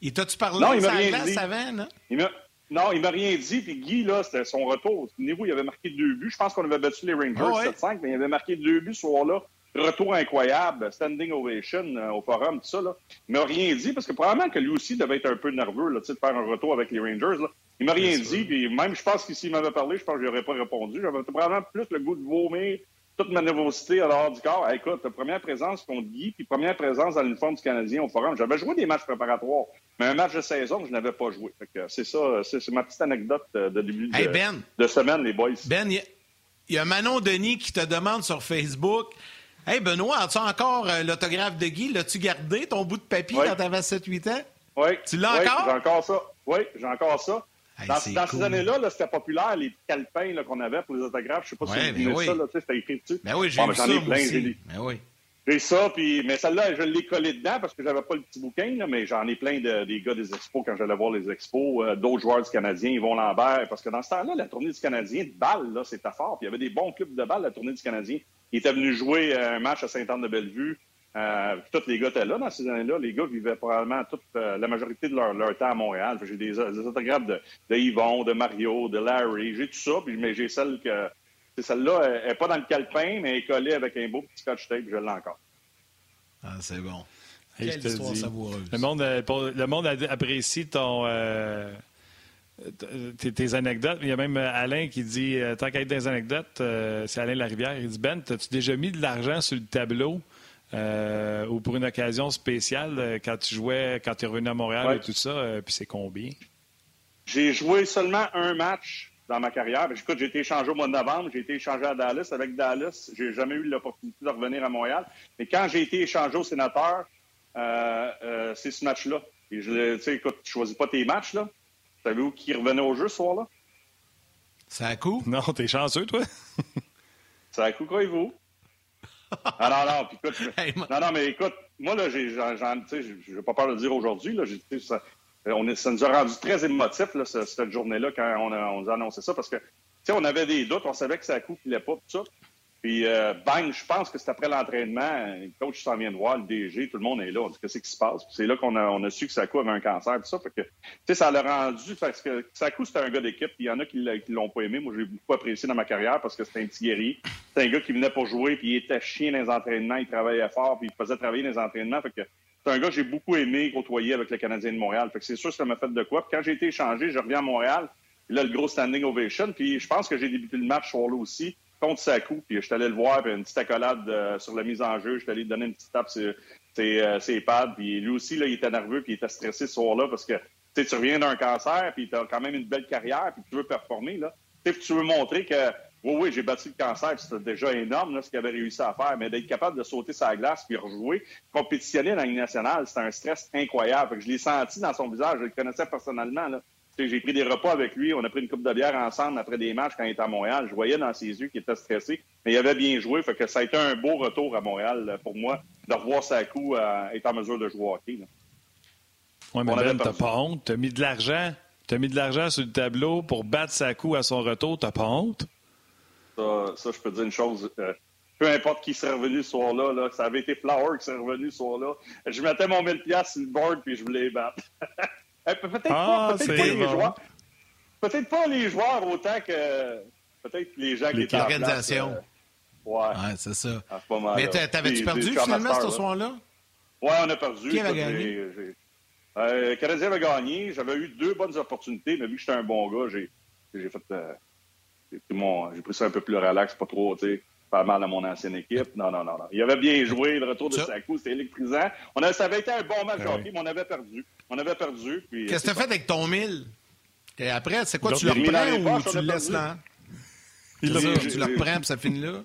Il t'a-tu parlé? Non, il m'a rien dit. Avant, non? Il. Non, il m'a rien dit. Puis Guy, là, c'était son retour. Souvenez-vous, il avait marqué deux buts. Je pense qu'on avait battu les Rangers oh, ouais? 7-5, mais il avait marqué deux buts ce soir-là retour incroyable, standing ovation euh, au forum, tout ça. Là. Il m'a rien dit parce que probablement que lui aussi devait être un peu nerveux là, de faire un retour avec les Rangers. Là. Il m'a rien dit, puis même je pense que s'il m'avait parlé, je pense que je n'aurais pas répondu. J'avais probablement plus le goût de vomir toute ma nervosité à l'heure du corps. écoute, première présence contre Guy, puis première présence dans l'uniforme du Canadien au forum. J'avais joué des matchs préparatoires, mais un match de saison, je n'avais pas joué. C'est ça, c'est ma petite anecdote de début de, ben, de semaine, les boys. Ben, il y, y, a Manon Denis qui te demande sur Facebook Hey Benoît, as-tu encore euh, l'autographe de Guy? L'as-tu gardé, ton bout de papier, oui. quand tu avais 7-8 ans? Oui. Tu l'as oui, encore? J'ai encore ça. Oui, j'ai encore ça. Hey, dans, dans cool. ces années-là, -là, c'était populaire, les calepins qu'on avait pour les autographes. Je sais pas ouais, si vous oui. ça, c'était écrit dessus. Mais oui, j'ai bon, ça, ai plein. Mais oui. J'ai ça, puis, mais celle-là, je l'ai collé dedans parce que j'avais pas le petit bouquin, là, mais j'en ai plein de, des gars des expos quand j'allais voir les expos, euh, d'autres joueurs du Canadien, Yvon Lambert, parce que dans ce temps-là, la tournée du Canadien de balle, là, c'était fort, puis il y avait des bons clubs de balle, la tournée du Canadien. Il était venu jouer un match à Sainte-Anne-de-Bellevue, euh, tous les gars étaient là dans ces années-là. Les gars vivaient probablement toute euh, la majorité de leur, leur, temps à Montréal. J'ai des, des, autographes de, de Yvon, de Mario, de Larry. J'ai tout ça, puis, mais j'ai celle que. Celle-là, elle n'est pas dans le calepin, mais elle est collée avec un beau petit scotch tape, je l'ai encore. Ah, c'est bon. Hey, Quelle histoire savoureuse. Le monde, le monde apprécie ton, euh, tes, anecdotes. Il y a même Alain qui dit Tant qu'à être des anecdotes, c'est Alain Larivière. Il dit Ben, as-tu déjà mis de l'argent sur le tableau ou pour une occasion spéciale quand tu jouais, quand tu es revenu à Montréal et tout ça Puis c'est combien? J'ai joué seulement un match dans ma carrière. Écoute, j'ai été échangé au mois de novembre, j'ai été échangé à Dallas. Avec Dallas, j'ai jamais eu l'opportunité de revenir à Montréal. Mais quand j'ai été échangé au sénateur, euh, euh, c'est ce match-là. Et je, tu sais, écoute, tu choisis pas tes matchs, là. Savez-vous qui revenait au jeu ce soir-là? C'est à coup? Non, t'es chanceux, toi. Coup, croyez-vous? ah non, non, puis écoute, non, non, mais écoute, moi, là, j'ai, n'ai pas peur de le dire aujourd'hui, là, ça, on est, ça nous a rendu très émotifs, là, cette journée-là, quand on, a, on nous a annoncé ça, parce que, tu sais, on avait des doutes, on savait que ça a coup qu'il pas, tout ça. Puis, euh, bang, je pense que c'est après l'entraînement, le coach s'en vient de voir, le DG, tout le monde est là. On dit qu'est-ce qui se passe. c'est là qu'on a, on a su que Sakou avait un cancer, tout ça. Fait que, tu sais, ça l'a rendu, parce que Sakou, c'était un gars d'équipe. Il y en a qui, qui l'ont pas aimé. Moi, j'ai beaucoup apprécié dans ma carrière parce que c'était un petit guerrier. C'était un gars qui venait pour jouer, puis il était chien dans les entraînements, il travaillait fort, puis il faisait travailler dans les entraînements. Fait que c'est un gars que j'ai beaucoup aimé côtoyer avec le Canadien de Montréal. Fait que c'est sûr que ça m'a fait de quoi. Puis quand j'ai été échangé, je reviens à Montréal. Là, le gros standing ovation. Puis je pense que j'ai débuté le match aussi contre Sakou, puis je suis allé le voir, puis une petite accolade euh, sur la mise en jeu. Je suis allé lui donner une petite tape sur ses, euh, pads. Puis lui aussi, là, il était nerveux, puis il était stressé ce soir-là parce que tu reviens d'un cancer, puis tu as quand même une belle carrière, puis tu veux performer. Là. tu veux montrer que oui, oui, j'ai battu le cancer, c'était déjà énorme là, ce qu'il avait réussi à faire, mais d'être capable de sauter sa glace puis rejouer, compétitionner dans la nationale, c'était un stress incroyable. Fait je l'ai senti dans son visage, je le connaissais personnellement. Là. J'ai pris des repas avec lui. On a pris une coupe de bière ensemble après des matchs quand il était à Montréal. Je voyais dans ses yeux qu'il était stressé, mais il avait bien joué. Fait que ça a été un beau retour à Montréal pour moi de revoir Sakou euh, être en mesure de jouer au hockey. Oui, mais Ben, t'as pas honte. T'as mis de l'argent. T'as mis de l'argent sur le tableau pour battre Sakou à son retour. T'as pas honte? Ça, ça, je peux te dire une chose. Euh, peu importe qui serait revenu ce soir-là, là, ça avait été Flower qui serait revenu ce soir-là. Je mettais mon 1000$ sur le board puis je voulais battre. Euh, peut-être pas, ah, peut pas les joueurs. Peut-être pas les joueurs autant que peut-être les gens qui étaient en L'organisation. Euh, ouais. ouais c'est ça. Mais t'avais-tu perdu finalement ce soir-là? Ouais, on a perdu. Qui avait gagné? Euh, le Canadien avait gagné. J'avais eu deux bonnes opportunités, mais vu que j'étais un bon gars, j'ai fait. j'ai pris, pris, ça un peu plus relax, pas trop, tu sais pas mal à mon ancienne équipe. Non, non, non, non. Il avait bien joué. Le retour de Sakou, c'était électrisant. On a, ça avait été un bon match ah hockey, mais on avait perdu. On avait perdu. Qu'est-ce que tu as fait avec ton 1000? Et après, c'est quoi? tu le reprends ou tu le laisses là? tu le reprends et ça finit là?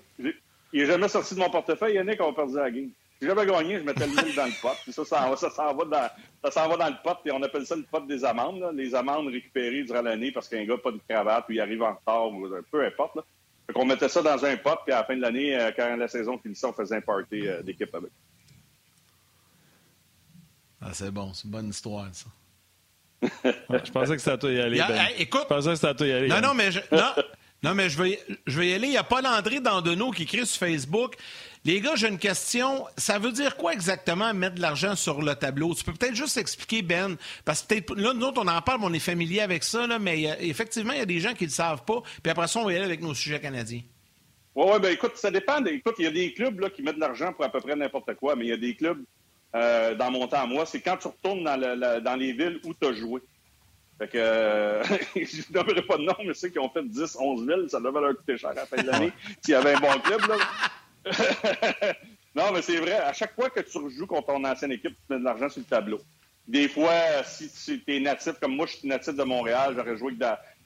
Il n'est jamais sorti de mon portefeuille. Yannick, on a perdu la game. Si j'avais gagné, je mettais le 1000 dans le pot. Puis ça, ça, ça s'en va, dans, ça va dans le pot. Et on appelle ça le pot des amendes. Là. Les amendes récupérées durant l'année parce qu'un gars n'a pas de cravate ou il arrive en retard ou peu importe. Là. Fait qu'on mettait ça dans un pot, puis à la fin de l'année, euh, quand la saison finissait, on faisait un party euh, d'équipe avec. Ah, c'est bon, c'est une bonne histoire, ça. je pensais que c'était à toi y aller. Ben. écoute, je pensais que c'était à toi y aller. Non, non, mais je, non, non, mais je vais, je vais y aller. Il y a Paul André Dandonneau qui écrit sur Facebook. Les gars, j'ai une question. Ça veut dire quoi exactement mettre de l'argent sur le tableau? Tu peux peut-être juste expliquer, Ben, parce que peut-être, là, nous autres, on en parle, on est familier avec ça, là, mais effectivement, il y a des gens qui ne le savent pas. Puis après ça, on va y aller avec nos sujets canadiens. Oui, ouais, ben écoute, ça dépend. écoute, il y a des clubs là, qui mettent de l'argent pour à peu près n'importe quoi, mais il y a des clubs, euh, dans mon temps à moi, c'est quand tu retournes dans, dans les villes où tu as joué. Fait que, euh, je ne donnerai pas de nom, mais ceux qui ont fait 10, 11 000, ça devait leur coûter cher à la fin de l'année s'il y avait un bon club. Là. non, mais c'est vrai. À chaque fois que tu rejoues contre ton ancienne équipe, tu mets de l'argent sur le tableau. Des fois, si tu es natif, comme moi, je suis natif de Montréal, j'aurais joué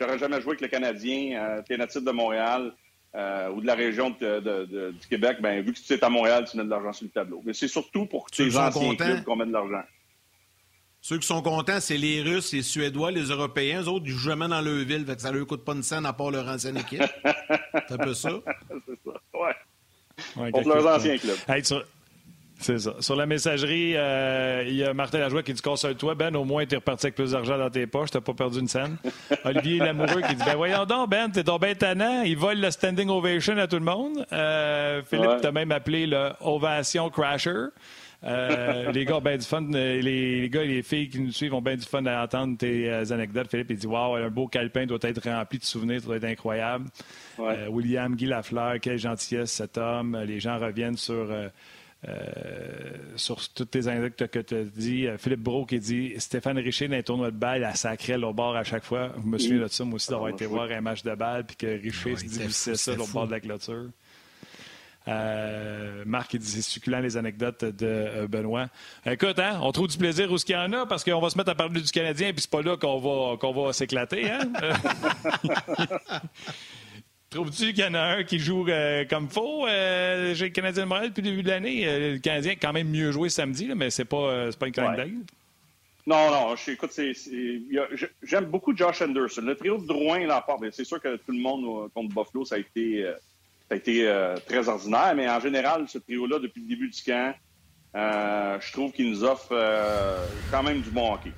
j'aurais jamais joué avec le Canadien. Euh, tu es natif de Montréal euh, ou de la région de, du Québec, ben vu que tu es à Montréal, tu mets de l'argent sur le tableau. Mais c'est surtout pour tes anciens clubs qu'on met de l'argent. Ceux qui sont contents, c'est les Russes, les Suédois, les Européens. Les autres, ils jouent jamais dans leur ville, fait que ça leur coûte pas une scène à part leur ancienne équipe. c'est un peu ça. c'est ça, ouais. Contre leurs anciens clubs. C'est ça. Sur la messagerie, euh, il y a Martin Lajoie qui dit Console-toi, Ben, au moins, tu es reparti avec plus d'argent dans tes poches, t'as pas perdu une scène. Olivier Lamoureux qui dit Ben, voyons donc, Ben, t'es ton ben tannant, il vole le standing ovation à tout le monde. Euh, Philippe t'a même appelé le Ovation Crasher. Euh, les gars ont bien du fun. Les, gars et les filles qui nous suivent ont bien du fun à entendre tes anecdotes. Philippe, il dit Waouh, un beau calepin doit être rempli de souvenirs, ça doit être incroyable. William, Guy Lafleur, quelle gentillesse cet homme. Les gens reviennent sur euh, sur toutes les anecdotes que tu as dit. Euh, Philippe Bro qui dit Stéphane Richer dans les tournois de balle, a sacré au bord à chaque fois. Je me souviens de ça, moi aussi, d'avoir ah, été voir un match de balle puis que Richer se dit ça au bord de la clôture. Euh, Marc il dit c'est succulent les anecdotes de Benoît. Écoute, hein, on trouve du plaisir où ce qu'il y en a parce qu'on va se mettre à parler du Canadien puis c'est pas là qu'on va qu'on va s'éclater, hein? Trouves-tu qu'il y en a un qui joue euh, comme faux? Euh, j'ai le Canadien de Montréal depuis le début de l'année? Euh, le Canadien a quand même mieux joué samedi, là, mais c'est pas, pas une clin d'œil. Non, non, écoute, j'aime beaucoup Josh Anderson. Le trio de Drouin, là, part, c'est sûr que tout le monde contre Buffalo, ça a été, ça a été très ordinaire, mais en général, ce trio-là, depuis le début du camp, je trouve qu'il nous offre quand même du bon hockey.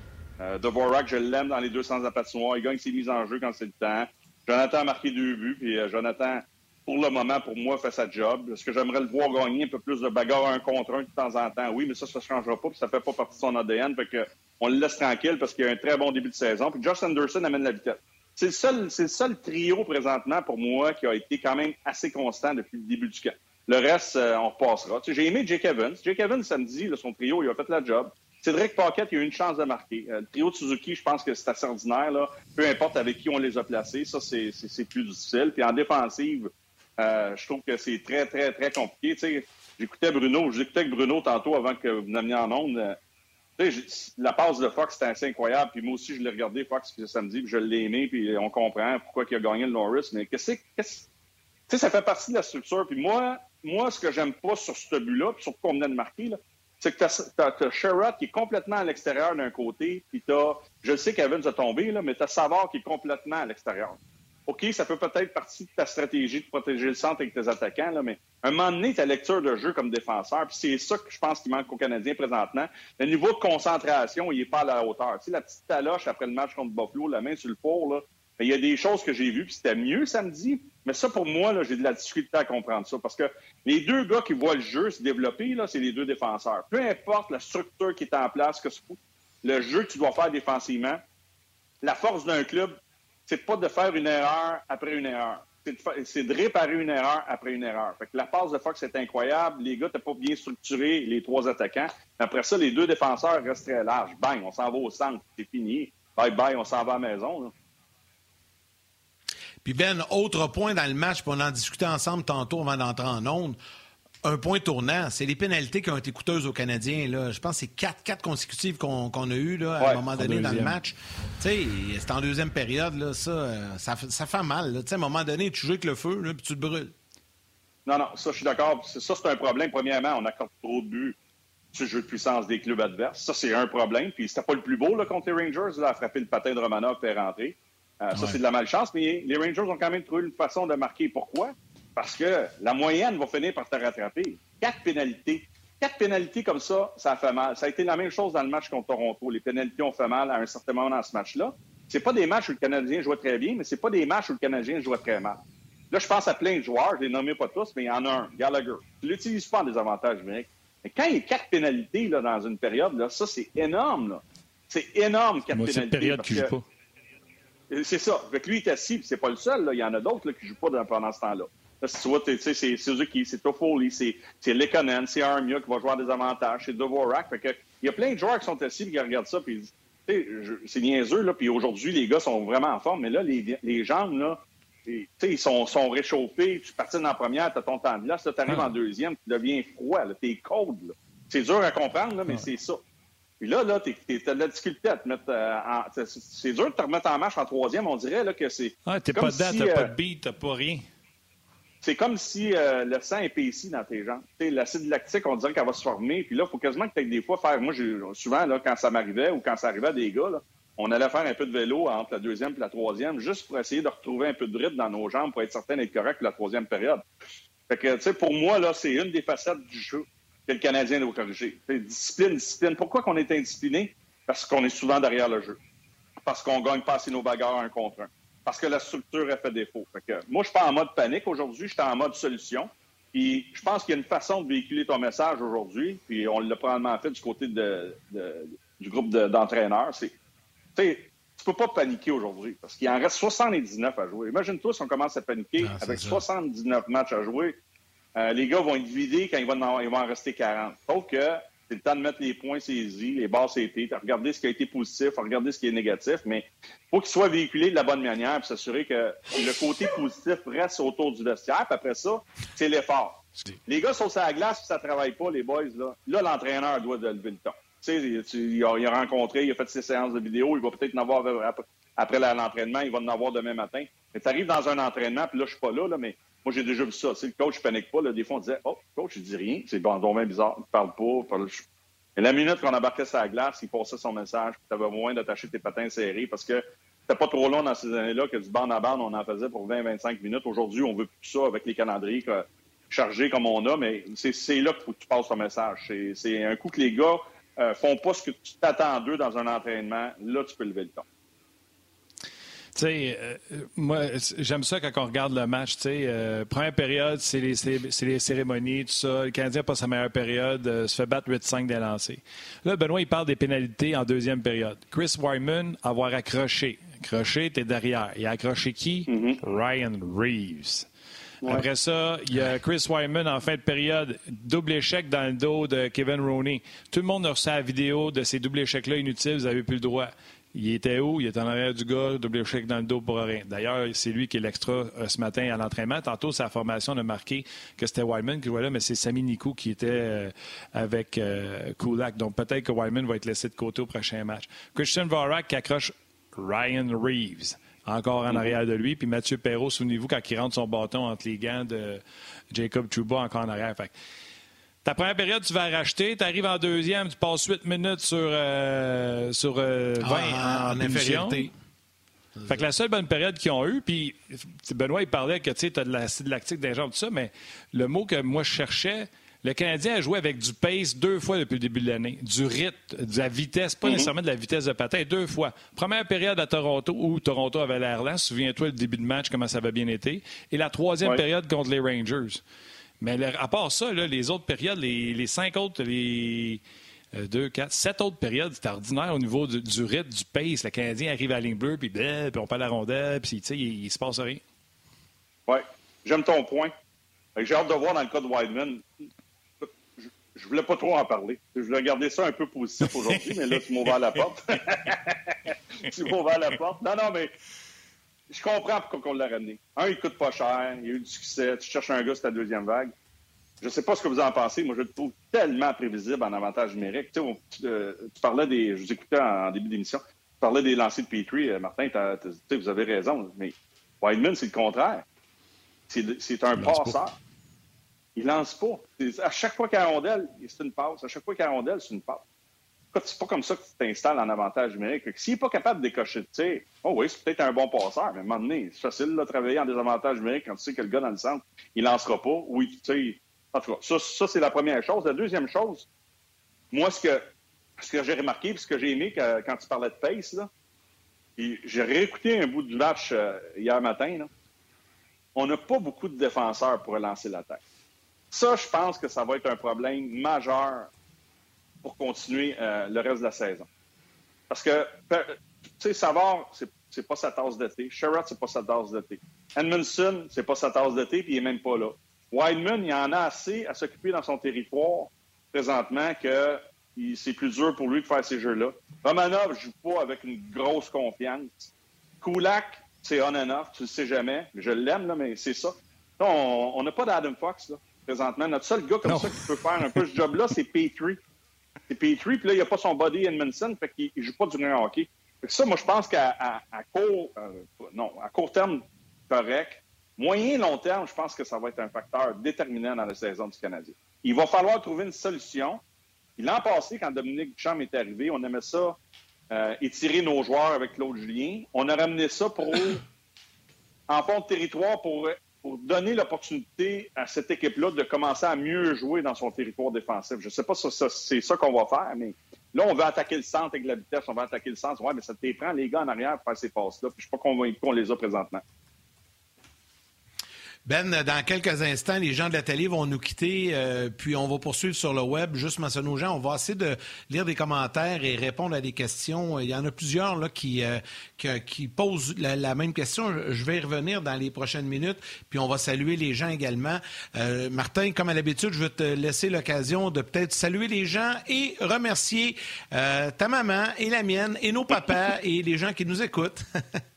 Dvorak, je l'aime dans les deux sens de la. Il gagne ses mises en jeu quand c'est le temps. Jonathan a marqué deux buts, puis euh, Jonathan, pour le moment, pour moi, fait sa job. Est-ce que j'aimerais le voir gagner un peu plus de bagarre un contre un de temps en temps? Oui, mais ça, ça ne changera pas, puis ça ne fait pas partie de son ADN. Fait on le laisse tranquille parce qu'il a un très bon début de saison. Puis Josh Anderson amène la vitesse. C'est le seul, c'est le seul trio présentement pour moi qui a été quand même assez constant depuis le début du camp. Le reste, euh, on repassera. j'ai aimé Jake Evans. Jake Evans, samedi, son trio, il a fait la job. Cédric Paquette, il a eu une chance de marquer. Euh, le trio de Suzuki, je pense que c'est assez ordinaire. Là. Peu importe avec qui on les a placés, ça, c'est plus difficile. Puis en défensive, euh, je trouve que c'est très, très, très compliqué. J'écoutais Bruno, j'écoutais Bruno tantôt avant que vous m'ameniez en onde. La passe de Fox, c'était assez incroyable. Puis moi aussi, je l'ai regardé, Fox, samedi, puis je l'ai aimé, puis on comprend pourquoi il a gagné le Norris. Mais qu'est-ce que ça fait partie de la structure. Puis moi, moi, ce que j'aime pas sur ce but-là, puis surtout qu'on venait de marquer, c'est que tu as, Sherrod qui est complètement à l'extérieur d'un côté, puis tu je sais qu'Evans a tombé, là, mais tu as Savard qui est complètement à l'extérieur. OK, ça peut peut-être partie de ta stratégie de protéger le centre avec tes attaquants, là, mais à un moment donné, ta lecture de jeu comme défenseur, puis c'est ça que je pense qui manque aux Canadiens présentement. Le niveau de concentration, il n'est pas à la hauteur. Tu sais, la petite taloche après le match contre Buffalo, la main sur le four, là, il y a des choses que j'ai vues, puis c'était mieux samedi. Mais ça, pour moi, j'ai de la difficulté à comprendre ça. Parce que les deux gars qui voient le jeu se développer, c'est les deux défenseurs. Peu importe la structure qui est en place, que le jeu que tu dois faire défensivement, la force d'un club, c'est pas de faire une erreur après une erreur. C'est de, réparer une erreur après une erreur. Fait que la passe de Fox est incroyable. Les gars, t'as pas bien structuré les trois attaquants. Après ça, les deux défenseurs restent très larges. Bang, on s'en va au centre. C'est fini. Bye bye, on s'en va à la maison. Puis Ben, autre point dans le match, puis on en discutait ensemble tantôt avant d'entrer en onde. Un point tournant, c'est les pénalités qui ont été coûteuses aux Canadiens. Là. Je pense que c'est quatre, quatre consécutives qu'on a eues là, à un moment donné dans le match. C'est en deuxième période, là, ça, ça, ça, fait mal. À un moment donné, tu joues avec le feu, là, puis tu te brûles. Non, non, ça, je suis d'accord. Ça, c'est un problème. Premièrement, on accorde trop de buts sur le jeu de puissance des clubs adverses. Ça, c'est un problème. Puis c'était pas le plus beau là, contre les Rangers, là, à frapper le patin de Romanov et rentrer. Euh, ça, c'est de la malchance, mais les Rangers ont quand même trouvé une façon de marquer. Pourquoi? Parce que la moyenne va finir par te rattraper. Quatre pénalités. Quatre pénalités comme ça, ça a fait mal. Ça a été la même chose dans le match contre Toronto. Les pénalités ont fait mal à un certain moment dans ce match-là. C'est pas des matchs où le Canadien jouait très bien, mais c'est pas des matchs où le Canadien jouait très mal. Là, je pense à plein de joueurs, je les nommais pas tous, mais il y en a un, Gallagher. Tu l'utilises pas en désavantage numérique. Mais quand il y a quatre pénalités là, dans une période, là, ça, c'est énorme. C'est énorme, quatre pénalités. période qui joue pas. C'est ça. Avec lui, il est assis, c'est pas le seul. Là. Il y en a d'autres qui ne jouent pas pendant ce temps-là. Là, si tu vois, c'est Suzuki, c'est Toffoli, c'est Lekonen, c'est Armia qui va jouer des avantages, c'est Dvorak. Fait que, il y a plein de joueurs qui sont assis et qui regardent ça puis c'est niaiseux, là, puis aujourd'hui, les gars sont vraiment en forme, mais là, les, les jambes, là, ils sont, sont réchauffés, tu partis dans la première, tu as ton temps de glace, tu arrives en deuxième, tu deviens froid, tu es cold. C'est dur à comprendre, là, mais c'est ça. Puis là, là, tu as de la difficulté à te mettre euh, en. C'est dur de te remettre en marche en troisième, on dirait là, que c'est. Ah, t'es pas dedans, t'as pas de euh, beat, t'as pas rien. C'est comme si euh, le sang épaissit dans tes jambes. L'acide lactique, on dirait qu'elle va se former. Puis là, il faut quasiment que tu des fois faire. Moi, souvent, quand ça m'arrivait ou quand ça arrivait à des gars, on allait faire un peu de vélo entre la deuxième et la troisième, juste pour essayer de retrouver un peu de rythme dans nos jambes pour être certain d'être correct pour la troisième période. Fait que, tu sais, pour moi, là, c'est une des facettes du jeu que le Canadien doit corriger. Discipline, discipline. Pourquoi qu'on est indiscipliné? Parce qu'on est souvent derrière le jeu. Parce qu'on gagne pas assez nos bagarres un contre un. Parce que la structure a fait défaut. Fait que, moi, je suis pas en mode panique aujourd'hui, je suis en mode solution. Puis je pense qu'il y a une façon de véhiculer ton message aujourd'hui, puis on l'a probablement fait du côté de, du groupe d'entraîneurs. c'est, tu peux pas paniquer aujourd'hui parce qu'il en reste 79 à jouer. Imagine-toi si on commence à paniquer avec 79 matchs à jouer euh, les gars vont être vidés quand il va en, en rester 40. Sauf que c'est le temps de mettre les points saisis, les barres CP, regarder ce qui a été positif, regarder ce qui est négatif, mais il faut qu'il soit véhiculé de la bonne manière pour s'assurer que le côté positif reste autour du vestiaire. Puis après ça, c'est l'effort. Les gars sont sur la glace puis ça travaille pas, les boys. Là, là l'entraîneur doit lever le ton. Tu sais, il a, il a, rencontré, il a fait ses séances de vidéo, il va peut-être en avoir après, après l'entraînement, il va en avoir demain matin. Mais tu arrives dans un entraînement, puis là, je suis pas là, là mais moi, j'ai déjà vu ça. Si le coach ne panique pas, là, des fois, on disait Oh, coach, il dit rien. C'est bon, donc bizarre. Il parle pas. Et la minute qu'on embarquait sur la glace, il passait son message. Tu avais moins d'attacher tes patins serrés parce que c'était pas trop long dans ces années-là que du bande à bande, on en faisait pour 20-25 minutes. Aujourd'hui, on veut plus ça avec les calendriers chargés comme on a, mais c'est là que tu passes ton message. C'est un coup que les gars euh, font pas ce que tu t'attends d'eux dans un entraînement. Là, tu peux lever le temps. Tu sais, euh, moi, j'aime ça quand on regarde le match. Tu sais, euh, première période, c'est les, les, cérémonies, tout ça. Le Canadien pas sa meilleure période, euh, se fait battre 8-5 des lancers. Là, Benoît, il parle des pénalités en deuxième période. Chris Wyman, avoir accroché. Accroché, t'es derrière. Il a accroché qui? Mm-hmm. Ryan Reeves. Après ça, il y a Chris Wyman en fin de période, double échec dans le dos de Kevin Rooney. Tout le monde a reçu la vidéo de ces doubles échecs-là inutiles, vous n'avez plus le droit. Il était où? Il était en arrière du gars, double échec dans le dos pour rien. D'ailleurs, c'est lui qui est l'extra euh, ce matin à l'entraînement. Tantôt, sa formation a marqué que c'était Wyman qui jouait là, mais c'est Sami Nikou qui était euh, avec euh, Kulak. Donc peut-être que Wyman va être laissé de côté au prochain match. Christian Varak qui accroche Ryan Reeves encore en arrière de lui. Puis Mathieu Perrault, souvenez-vous, quand il rentre son bâton entre les gants de Jacob Chuba encore en arrière. Fait ta première période, tu vas racheter. Tu arrives en deuxième, tu passes 8 minutes sur, euh, sur 20 euh, ah, en, en, infériorité. Fait que la seule bonne période qu'ils ont eue, puis Benoît, il parlait que tu as de l'acide lactique des jambes, tout ça, mais le mot que moi je cherchais, le Canadien a joué avec du pace deux fois depuis le début de l'année. Du rythme, de la vitesse, pas mhm. nécessairement de la vitesse de patin, deux fois. Première période à Toronto où Toronto avait l'air lent. Souviens-toi le début de match, comment ça avait bien été. Et la troisième période contre les Rangers. Mais à part ça, les autres périodes, les, cinq autres, les euh, deux, quatre, sept autres périodes, c'est ordinaire au niveau du, rythme, du pace. Le Canadien arrive à la ligne bleue, puis, puis on parle la rondelle, puis il, ne se passe rien. Oui, j'aime ton point. J'ai hâte de voir dans le cas de Wideman. Je, ne voulais pas trop en parler. Je voulais garder ça un peu positif aujourd'hui, mais là, tu m'as ouvert la porte. tu m'as ouvert la porte. Non, non, mais je comprends pourquoi on l'a ramené. Un, il coûte pas cher, il y a eu du succès, tu cherches un gars, c'est ta deuxième vague. Je ne sais pas ce que vous en pensez. Moi, je le trouve tellement prévisible en avantage numérique. Tu, euh, tu parlais des. Je vous écoutais en, début d'émission. Tu parlais des lancers de Petrie. Euh, Martin, vous avez raison. Mais Wideman, c'est le contraire. C'est un passeur. Il lance pas. À chaque fois a rondelle, c'est une passe. À chaque fois a rondelle, c'est une passe c'est pas comme ça que tu t'installes en avantage numérique. S'il n'est pas capable de décocher de tir, oh oui, c'est peut-être un bon passeur, mais à un moment donné, c'est facile de travailler en désavantage numérique quand tu sais que le gars dans le centre, il lancera pas. Oui, tu sais. En tout cas, ça, ça c'est la première chose. La deuxième chose, moi, ce que, ce que j'ai remarqué, ce que j'ai aimé quand, tu parlais de pace, là, j'ai réécouté un bout du match euh, hier matin, on n'a pas beaucoup de défenseurs pour relancer l'attaque. Ça, je pense que ça va être un problème majeur pour continuer euh, le reste de la saison. Parce que, tu sais, Savard, c'est pas sa tasse d'été. Sherrod, c'est pas sa tasse d'été. Edmondson, c'est pas sa tasse d'été, puis il est même pas là. Wideman, il en a assez à s'occuper dans son territoire présentement que c'est plus dur pour lui de faire ces jeux-là. Romanov joue pas avec une grosse confiance. Kulak, c'est on and off, tu le sais jamais. Je l'aime, là, mais c'est ça. on n'a pas d'Adam Fox, là, présentement. Notre seul gars comme ça qui peut faire un peu ce job-là, c'est Petrie. C'est Petrie, puis là, il n'a pas son body Edmondson, fait qu'il ne joue pas du grand hockey. ça, moi, je pense qu'à court, euh, non, à court terme, correct. Moyen long terme, je pense que ça va être un facteur déterminant dans la saison du Canadien. Il va falloir trouver une solution. L'an passé, quand Dominique Duchamp est arrivé, on aimait ça euh, étirer nos joueurs avec Claude Julien. On a ramené ça pour, en fond de territoire pour pour donner l'opportunité à cette équipe-là de commencer à mieux jouer dans son territoire défensif. Je sais pas si c'est ça qu'on va faire, mais là, on veut attaquer le centre avec la vitesse, on va attaquer le centre. Oui, mais ça te prend les gars en arrière pour faire ces passes-là. Puis je ne suis pas convaincu qu'on les a présentement. Ben, dans quelques instants, les gens de la télé vont nous quitter, euh, puis on va poursuivre sur le web. Juste mentionner aux gens, on va essayer de lire des commentaires et répondre à des questions. Il y en a plusieurs là, qui, euh, qui, posent la, même question. Je vais y revenir dans les prochaines minutes, puis on va saluer les gens également. Euh, Martin, comme à l'habitude, je vais te laisser l'occasion de peut-être saluer les gens et remercier ta maman et la mienne et nos papas et les gens qui nous écoutent.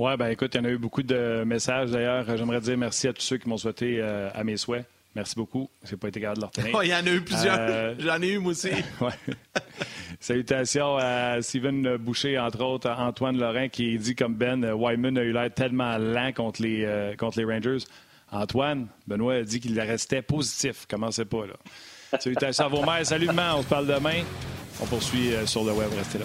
Oui, ben écoute, il y en a eu beaucoup de messages d'ailleurs. J'aimerais dire merci à tous ceux qui m'ont souhaité euh, à mes souhaits. Merci beaucoup. Je n'ai pas été capable de leur tenir. il y en a eu plusieurs. Euh, J'en ai eu moi aussi. Salutations à Steven Boucher, entre autres, Antoine Lorrain, qui dit comme Ben, Wyman a eu l'air tellement lent contre les, euh, contre les Rangers. Antoine, Benoît a dit qu'il restait positif. Commencez pas, là. Salutations à vos mères. Salut, maman. On se parle demain. On poursuit sur le web. Restez là.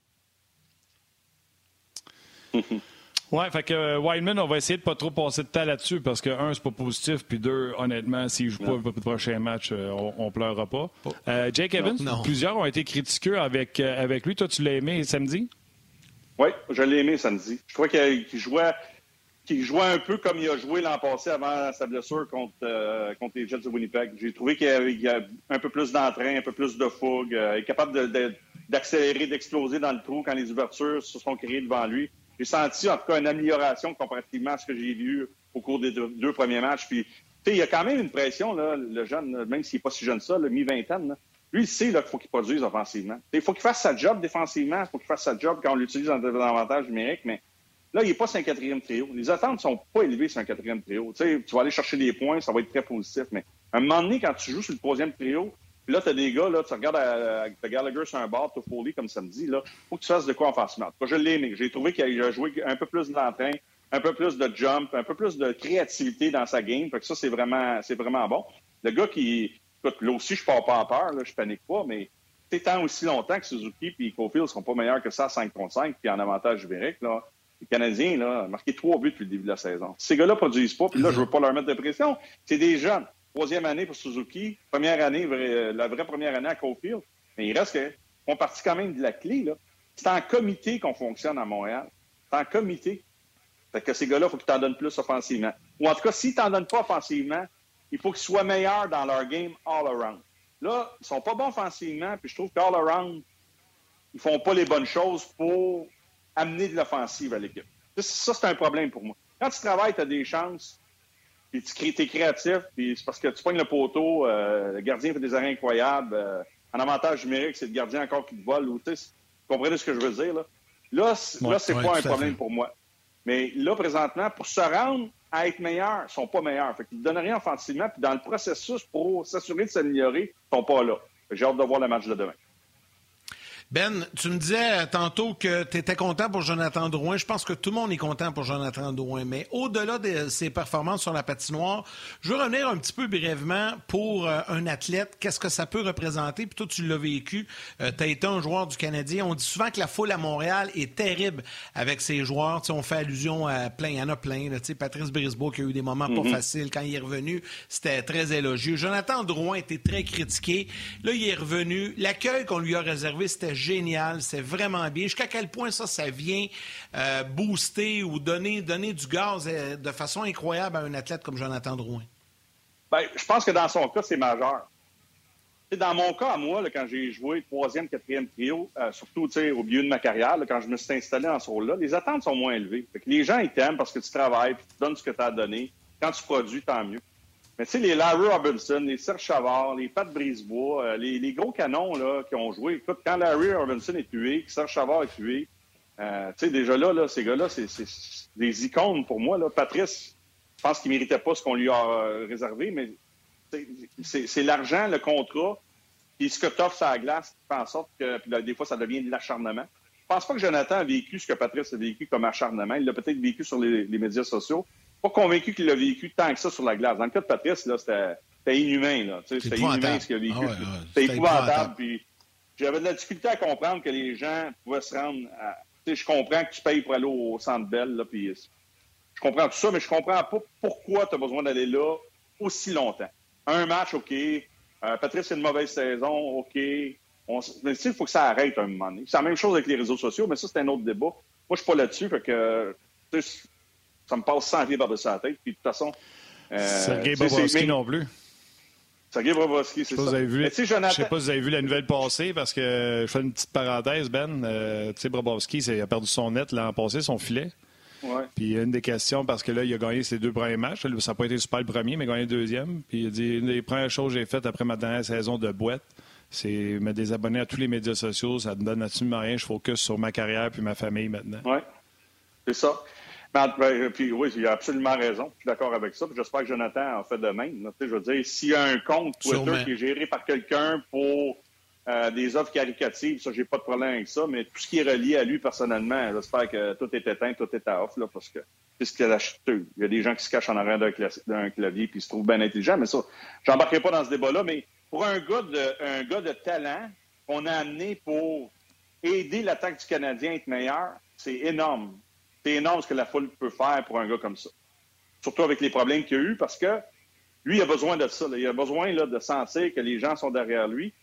Oui, fait que euh, Wildman, on va essayer de pas trop passer de temps là-dessus parce que, un, c'est pas positif, puis deux, honnêtement, s'il joue pas le prochain match, euh, on, on, pleurera pas. Euh, Jake Evans, plusieurs ont été critiqueux avec, avec lui. Toi, tu l'as aimé samedi? Oui, je l'ai aimé samedi. Je crois qu'il jouait, qu'il jouait un peu comme il a joué l'an passé avant sa blessure contre, contre les Jets de Winnipeg. J'ai trouvé qu'il y, a un peu plus d'entrain, un peu plus de fougue, il est capable d'accélérer, d'exploser dans le trou quand les ouvertures se sont créées devant lui j'ai senti en tout cas une amélioration comparativement à ce que j'ai vu au cours des deux, premiers matchs. Puis, il y a quand même une pression, là, le jeune, même s'il n'est pas si jeune que ça, le mi-vingtaine. Lui, il sait qu'il faut qu'il produise offensivement. Il faut qu'il fasse sa job défensivement, il faut qu'il fasse sa job quand on l'utilise en avantage numérique, mais là, il n'est pas sur un quatrième trio. Les attentes ne sont pas élevées sur un quatrième trio. tu vas aller chercher des points, ça va être très positif, mais à un moment donné, quand tu joues sur le troisième trio, puis là, tu as des gars, là, tu regardes à, Gallagher sur un bar, tu Foley comme samedi, là, faut que tu fasses de quoi en face match. je l'ai aimé. J'ai trouvé qu'il a joué un peu plus d'entrain, un peu plus de jump, un peu plus de créativité dans sa game. Fait que ça, c'est vraiment, c'est vraiment bon. Le gars qui, écoute, là aussi, je pars pas en peur, là, je panique pas, mais tant aussi longtemps que Suzuki et Cofield seront pas meilleurs que ça à 5 contre 5 puis en avantage numérique, là. Les Canadiens, là, ont marqué trois buts depuis le début de la saison. Ces gars-là produisent pas, puis là, je veux pas leur mettre de pression. C'est des jeunes. Troisième année pour Suzuki. Première année, euh, la vraie première année à Cofield. Mais il reste que font partie quand même de la clé. Là. C'est en comité qu'on fonctionne à Montréal. C'est en comité. Fait que ces gars-là, il faut qu'ils t'en donnent plus offensivement. Ou en tout cas, s'ils t'en donnent pas offensivement, il faut qu'ils soient meilleurs dans leur game all around. Là, ils sont pas bons offensivement, puis je trouve qu'all around, ils font pas les bonnes choses pour amener de l'offensive à l'équipe. Ça, c'est un problème pour moi. Quand tu travailles, tu as des chances puis tu es créatif, puis c'est parce que tu pognes le poteau, euh, le gardien fait des arrêts incroyables. Euh, en avantage numérique, c'est le gardien encore qui te vole. Ou, vous comprenez ce que je veux dire? Là, là, c'est pas un problème pour moi. Mais là, présentement, pour se rendre à être meilleur, ils sont pas meilleurs. Fait qu'ils ne donnent rien offensivement. Puis dans le processus pour s'assurer de s'améliorer, ils sont pas là. J'ai hâte de voir le match de demain. Ben, tu me disais tantôt que tu étais content pour Jonathan Drouin. Je pense que tout le monde est content pour Jonathan Drouin. Mais au-delà de ses performances sur la patinoire, je veux revenir un petit peu brièvement pour euh, un athlète. Qu'est-ce que ça peut représenter? Puis toi, tu l'as vécu. Euh, tu as été un joueur du Canadien. On dit souvent que la foule à Montréal est terrible avec ses joueurs. on fait allusion à plein. Il y en a plein. Là. Patrice Brisbois qui a eu des moments pas mhm. faciles. Quand il est revenu, c'était très élogieux. Jonathan Drouin était très critiqué. Là, il est revenu. L'accueil qu'on lui a réservé, c'était génial, c'est vraiment bien. Jusqu'à quel point ça, ça vient euh, booster ou donner, donner du gaz euh, de façon incroyable à un athlète comme Jonathan Drouin? Bien, je pense que dans son cas, c'est majeur. dans mon cas, moi, quand j'ai joué troisième, quatrième trio, euh, surtout au milieu de ma carrière, quand je me suis installé dans ce rôle-là, les attentes sont moins élevées. les gens, ils t'aiment parce que tu travailles, puis tu donnes ce que tu as donné. Quand tu produis, tant mieux. Mais tu sais, les Larry Robinson, les Serge Chavard, les Pat Brisebois, euh, les, gros canons là, qui ont joué. Écoute, quand Larry Robinson est tué, que Serge Chavard est tué, euh, tu sais, déjà là, là ces gars-là, c'est des icônes pour moi. Là. Patrice, je pense qu'il ne méritait pas ce qu'on lui a euh, réservé, mais c'est l'argent, le contrat, puis ce que tu offres sur la glace fait en sorte que puis des fois, ça devient de l'acharnement. Je pense pas que Jonathan a vécu ce que Patrice a vécu comme acharnement. Il l'a peut-être vécu sur les, médias sociaux. Pas convaincu qu'il l'a vécu tant que ça sur la glace. Dans le cas de Patrice, là, c'était inhumain. C'était inhumain ce qu'il a vécu. Ah c'était épouvantable. Puis j'avais de la difficulté à comprendre que les gens pouvaient se rendre à. je comprends que tu payes pour aller au Centre Bell, là, puis je comprends tout ça, mais je comprends pas pourquoi tu as besoin d'aller là aussi longtemps. Un match, OK. Euh, Patrice, c'est une mauvaise saison, OK. On... Mais il faut que ça arrête un moment donné. C'est la même chose avec les réseaux sociaux, mais ça, c'est un autre débat. Moi, je suis pas là-dessus, fait que ça me passe sans pieds par-dessus la tête. Puis de toute façon. Euh, Sergei Bobrovski non plus. Sergei Bobrovski, c'est ça. Vous avez vu, je ne sais pas si vous avez vu la nouvelle passée, parce que je fais une petite parenthèse, Ben. Euh, tu sais, Bobrovski il a perdu son net l'an passé, son filet. Ouais. Puis une des questions, parce que là, il a gagné ses deux premiers matchs. Ça n'a pas été super le premier, mais il a gagné le deuxième. Puis il a dit une des premières choses que j'ai faites après ma dernière saison de boîte, c'est me désabonner à tous les médias sociaux. Ça ne donne absolument rien. Je focus sur ma carrière puis ma famille maintenant. Oui, c'est ça. Ben, ben, puis oui, il a absolument raison. Je suis d'accord avec ça. J'espère que Jonathan en fait de même. Je veux dire, s'il y a un compte Twitter qui est géré par quelqu'un pour euh, des offres caricatives, ça, j'ai pas de problème avec ça, mais tout ce qui est relié à lui personnellement, j'espère que tout est éteint, tout est à off, là, parce que c'est ce qu'il a acheté. Il y a des gens qui se cachent en arrière d'un clavier puis ils se trouvent bien intelligents, mais ça, j'embarquerai pas dans ce débat-là, mais pour un gars de, un gars de talent qu'on a amené pour aider l'attaque du Canadien à être meilleur, c'est énorme. C'est énorme ce que la foule peut faire pour un gars comme ça. Surtout avec les problèmes qu'il a eu, parce que lui, il a besoin de ça. Il a besoin là, de sentir que les gens sont derrière lui.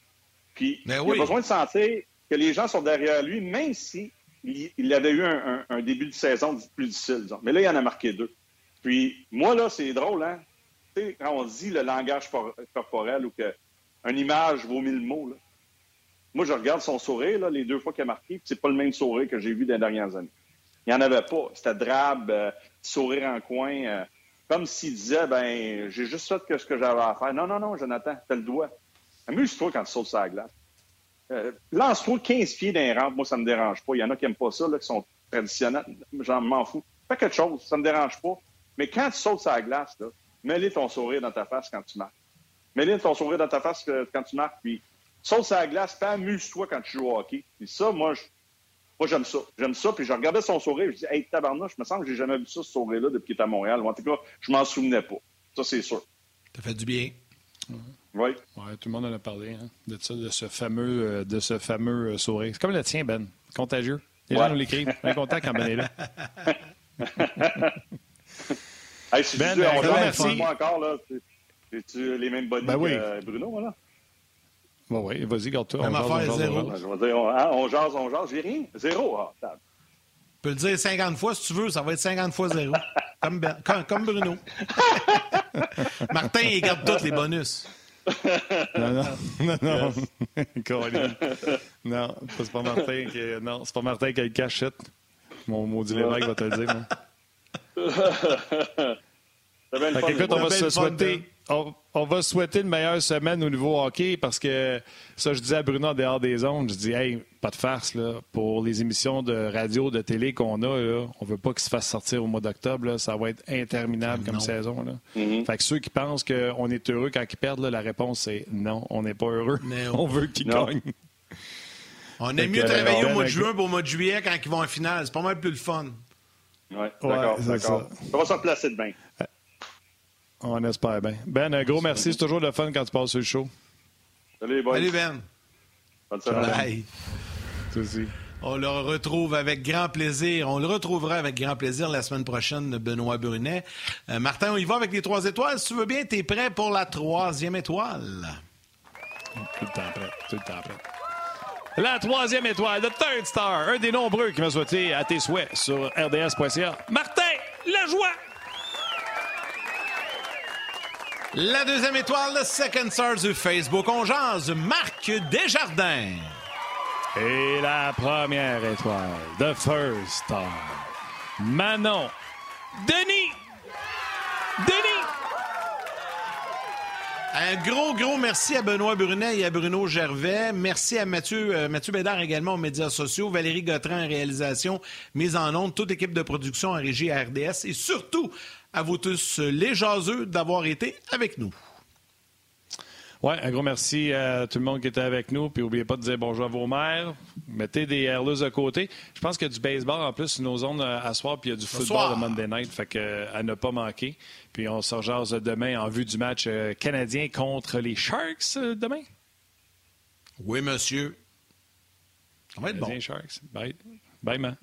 Puis il a besoin de sentir que les gens sont derrière lui, même si il, avait eu un, début de saison plus difficile. Mais là, il en a marqué deux. Puis moi, là, c'est drôle, hein? Tu sais, quand on dit le langage corporel ou qu'une image vaut mille mots, là. Moi, je regarde son sourire, là, les deux fois qu'il a marqué, c'est pas le même sourire que j'ai vu dans les dernières années. Il n'y en avait pas. C'était drabe, euh, sourire en coin, euh, comme s'il disait, ben, j'ai juste fait ce que j'avais à faire. Non, non, non, Jonathan, t'as le doigt. Amuse-toi quand tu sautes sur la glace. Euh, lance-toi 15 pieds d'un rampe, moi, ça me dérange pas. Il y en a qui n'aiment pas ça, là, qui sont traditionnels. J'en m'en fous. Fais quelque chose, ça me dérange pas. Mais quand tu sautes sur la glace, là, mets-le ton sourire dans ta face quand tu marques. Mets-le ton sourire dans ta face quand tu marques, puis saute sur la glace, puis amuse-toi quand tu joues au hockey. Puis ça, moi, moi, j'aime ça. J'aime ça. Puis je regardais son sourire. Je dis, hey, tabarnouche, je me sens que j'ai jamais vu ça, ce sourire-là, depuis qu'il est à Montréal. en tout cas, je m'en souvenais pas. Ça, c'est sûr. Ça fait du bien. Oui. Ouais, tout le monde en a parlé, hein, de, ça, de ce fameux, euh, de ce fameux euh, sourire. C'est comme le tien, Ben. Contagieux. Les gens nous l'écrivent. Bien content quand Ben est là. hey, si ben, on ben, merci. Moi encore, là. tu les mêmes bonnes ben oui. que Bruno, là? Bon, oui, vas-y, garde-toi. Même on affaire, zéro. Je vais dire, on, hein, on jase, on jase. J'ai rien. Zéro. Ah, tu peux le dire 50 fois si tu veux, ça va être 50 fois zéro. comme, ben, comme, comme, Bruno. Martin, il garde tous les bonus. non, non, non, non. non, c'est pas Martin qui, non, c'est pas Martin qui a le cachette. Mon maudit Lévesque va te le dire. Fait écoute, on va se souhaiter on, va souhaiter une meilleure semaine au niveau hockey parce que ça, je disais à Bruno en dehors des ondes, je dis, hey, pas de farce, là. Pour les émissions de radio, de télé qu'on a, là, on veut pas qu'ils se fassent sortir au mois d'octobre, Ça va être interminable comme saison, là. Mm-hmm. Fait que ceux qui pensent qu'on est heureux quand ils perdent, la réponse c'est non, on n'est pas heureux. on veut qu'ils gagnent. On aime mieux travailler au mois de juin pour au mois de juillet quand ils vont en finale. C'est pas mal plus le fun. Oui, d'accord, d'accord. Ça va se placer de bien. On espère bien. Ben, un gros merci. C'est toujours le fun quand tu passes sur le show. Salut, boys. Salut, Ben. Bonne semaine. On le retrouve avec grand plaisir. On le retrouvera avec grand plaisir la semaine prochaine, Benoît Brunet. Euh, Martin, on y va avec les trois étoiles. Si tu veux bien, tu es prêt pour la troisième étoile? Tout le temps prêt. Tout le temps prêt. La troisième étoile, le third star, un des nombreux qui m'a souhaité à tes souhaits sur rds.ca. Martin, la joie! La deuxième étoile, le second star du Facebook. On jase Marc Desjardins. Et la première étoile, the first star, Manon Denis. Denis. Un gros, gros merci à Benoît Brunet et à Bruno Gervais. Merci à Mathieu, euh, Mathieu Bédard également aux médias sociaux, Valérie Gautran en réalisation, mise en onde, toute équipe de production en régie à RDS et surtout à vous tous les jaseux d'avoir été avec nous. Oui, un gros merci à tout le monde qui était avec nous. Puis n'oubliez pas de dire bonjour à vos mères. Mettez des airless de côté. Je pense qu'il y a du baseball en plus sur nos zones euh, à soir, puis il y a du football le Monday night. Fait que, euh, à ne pas manquer. Puis on se rejase demain en vue du match euh, canadien contre les Sharks demain. Oui, monsieur. Ça va être bon. Sharks. Bye. Bye, man.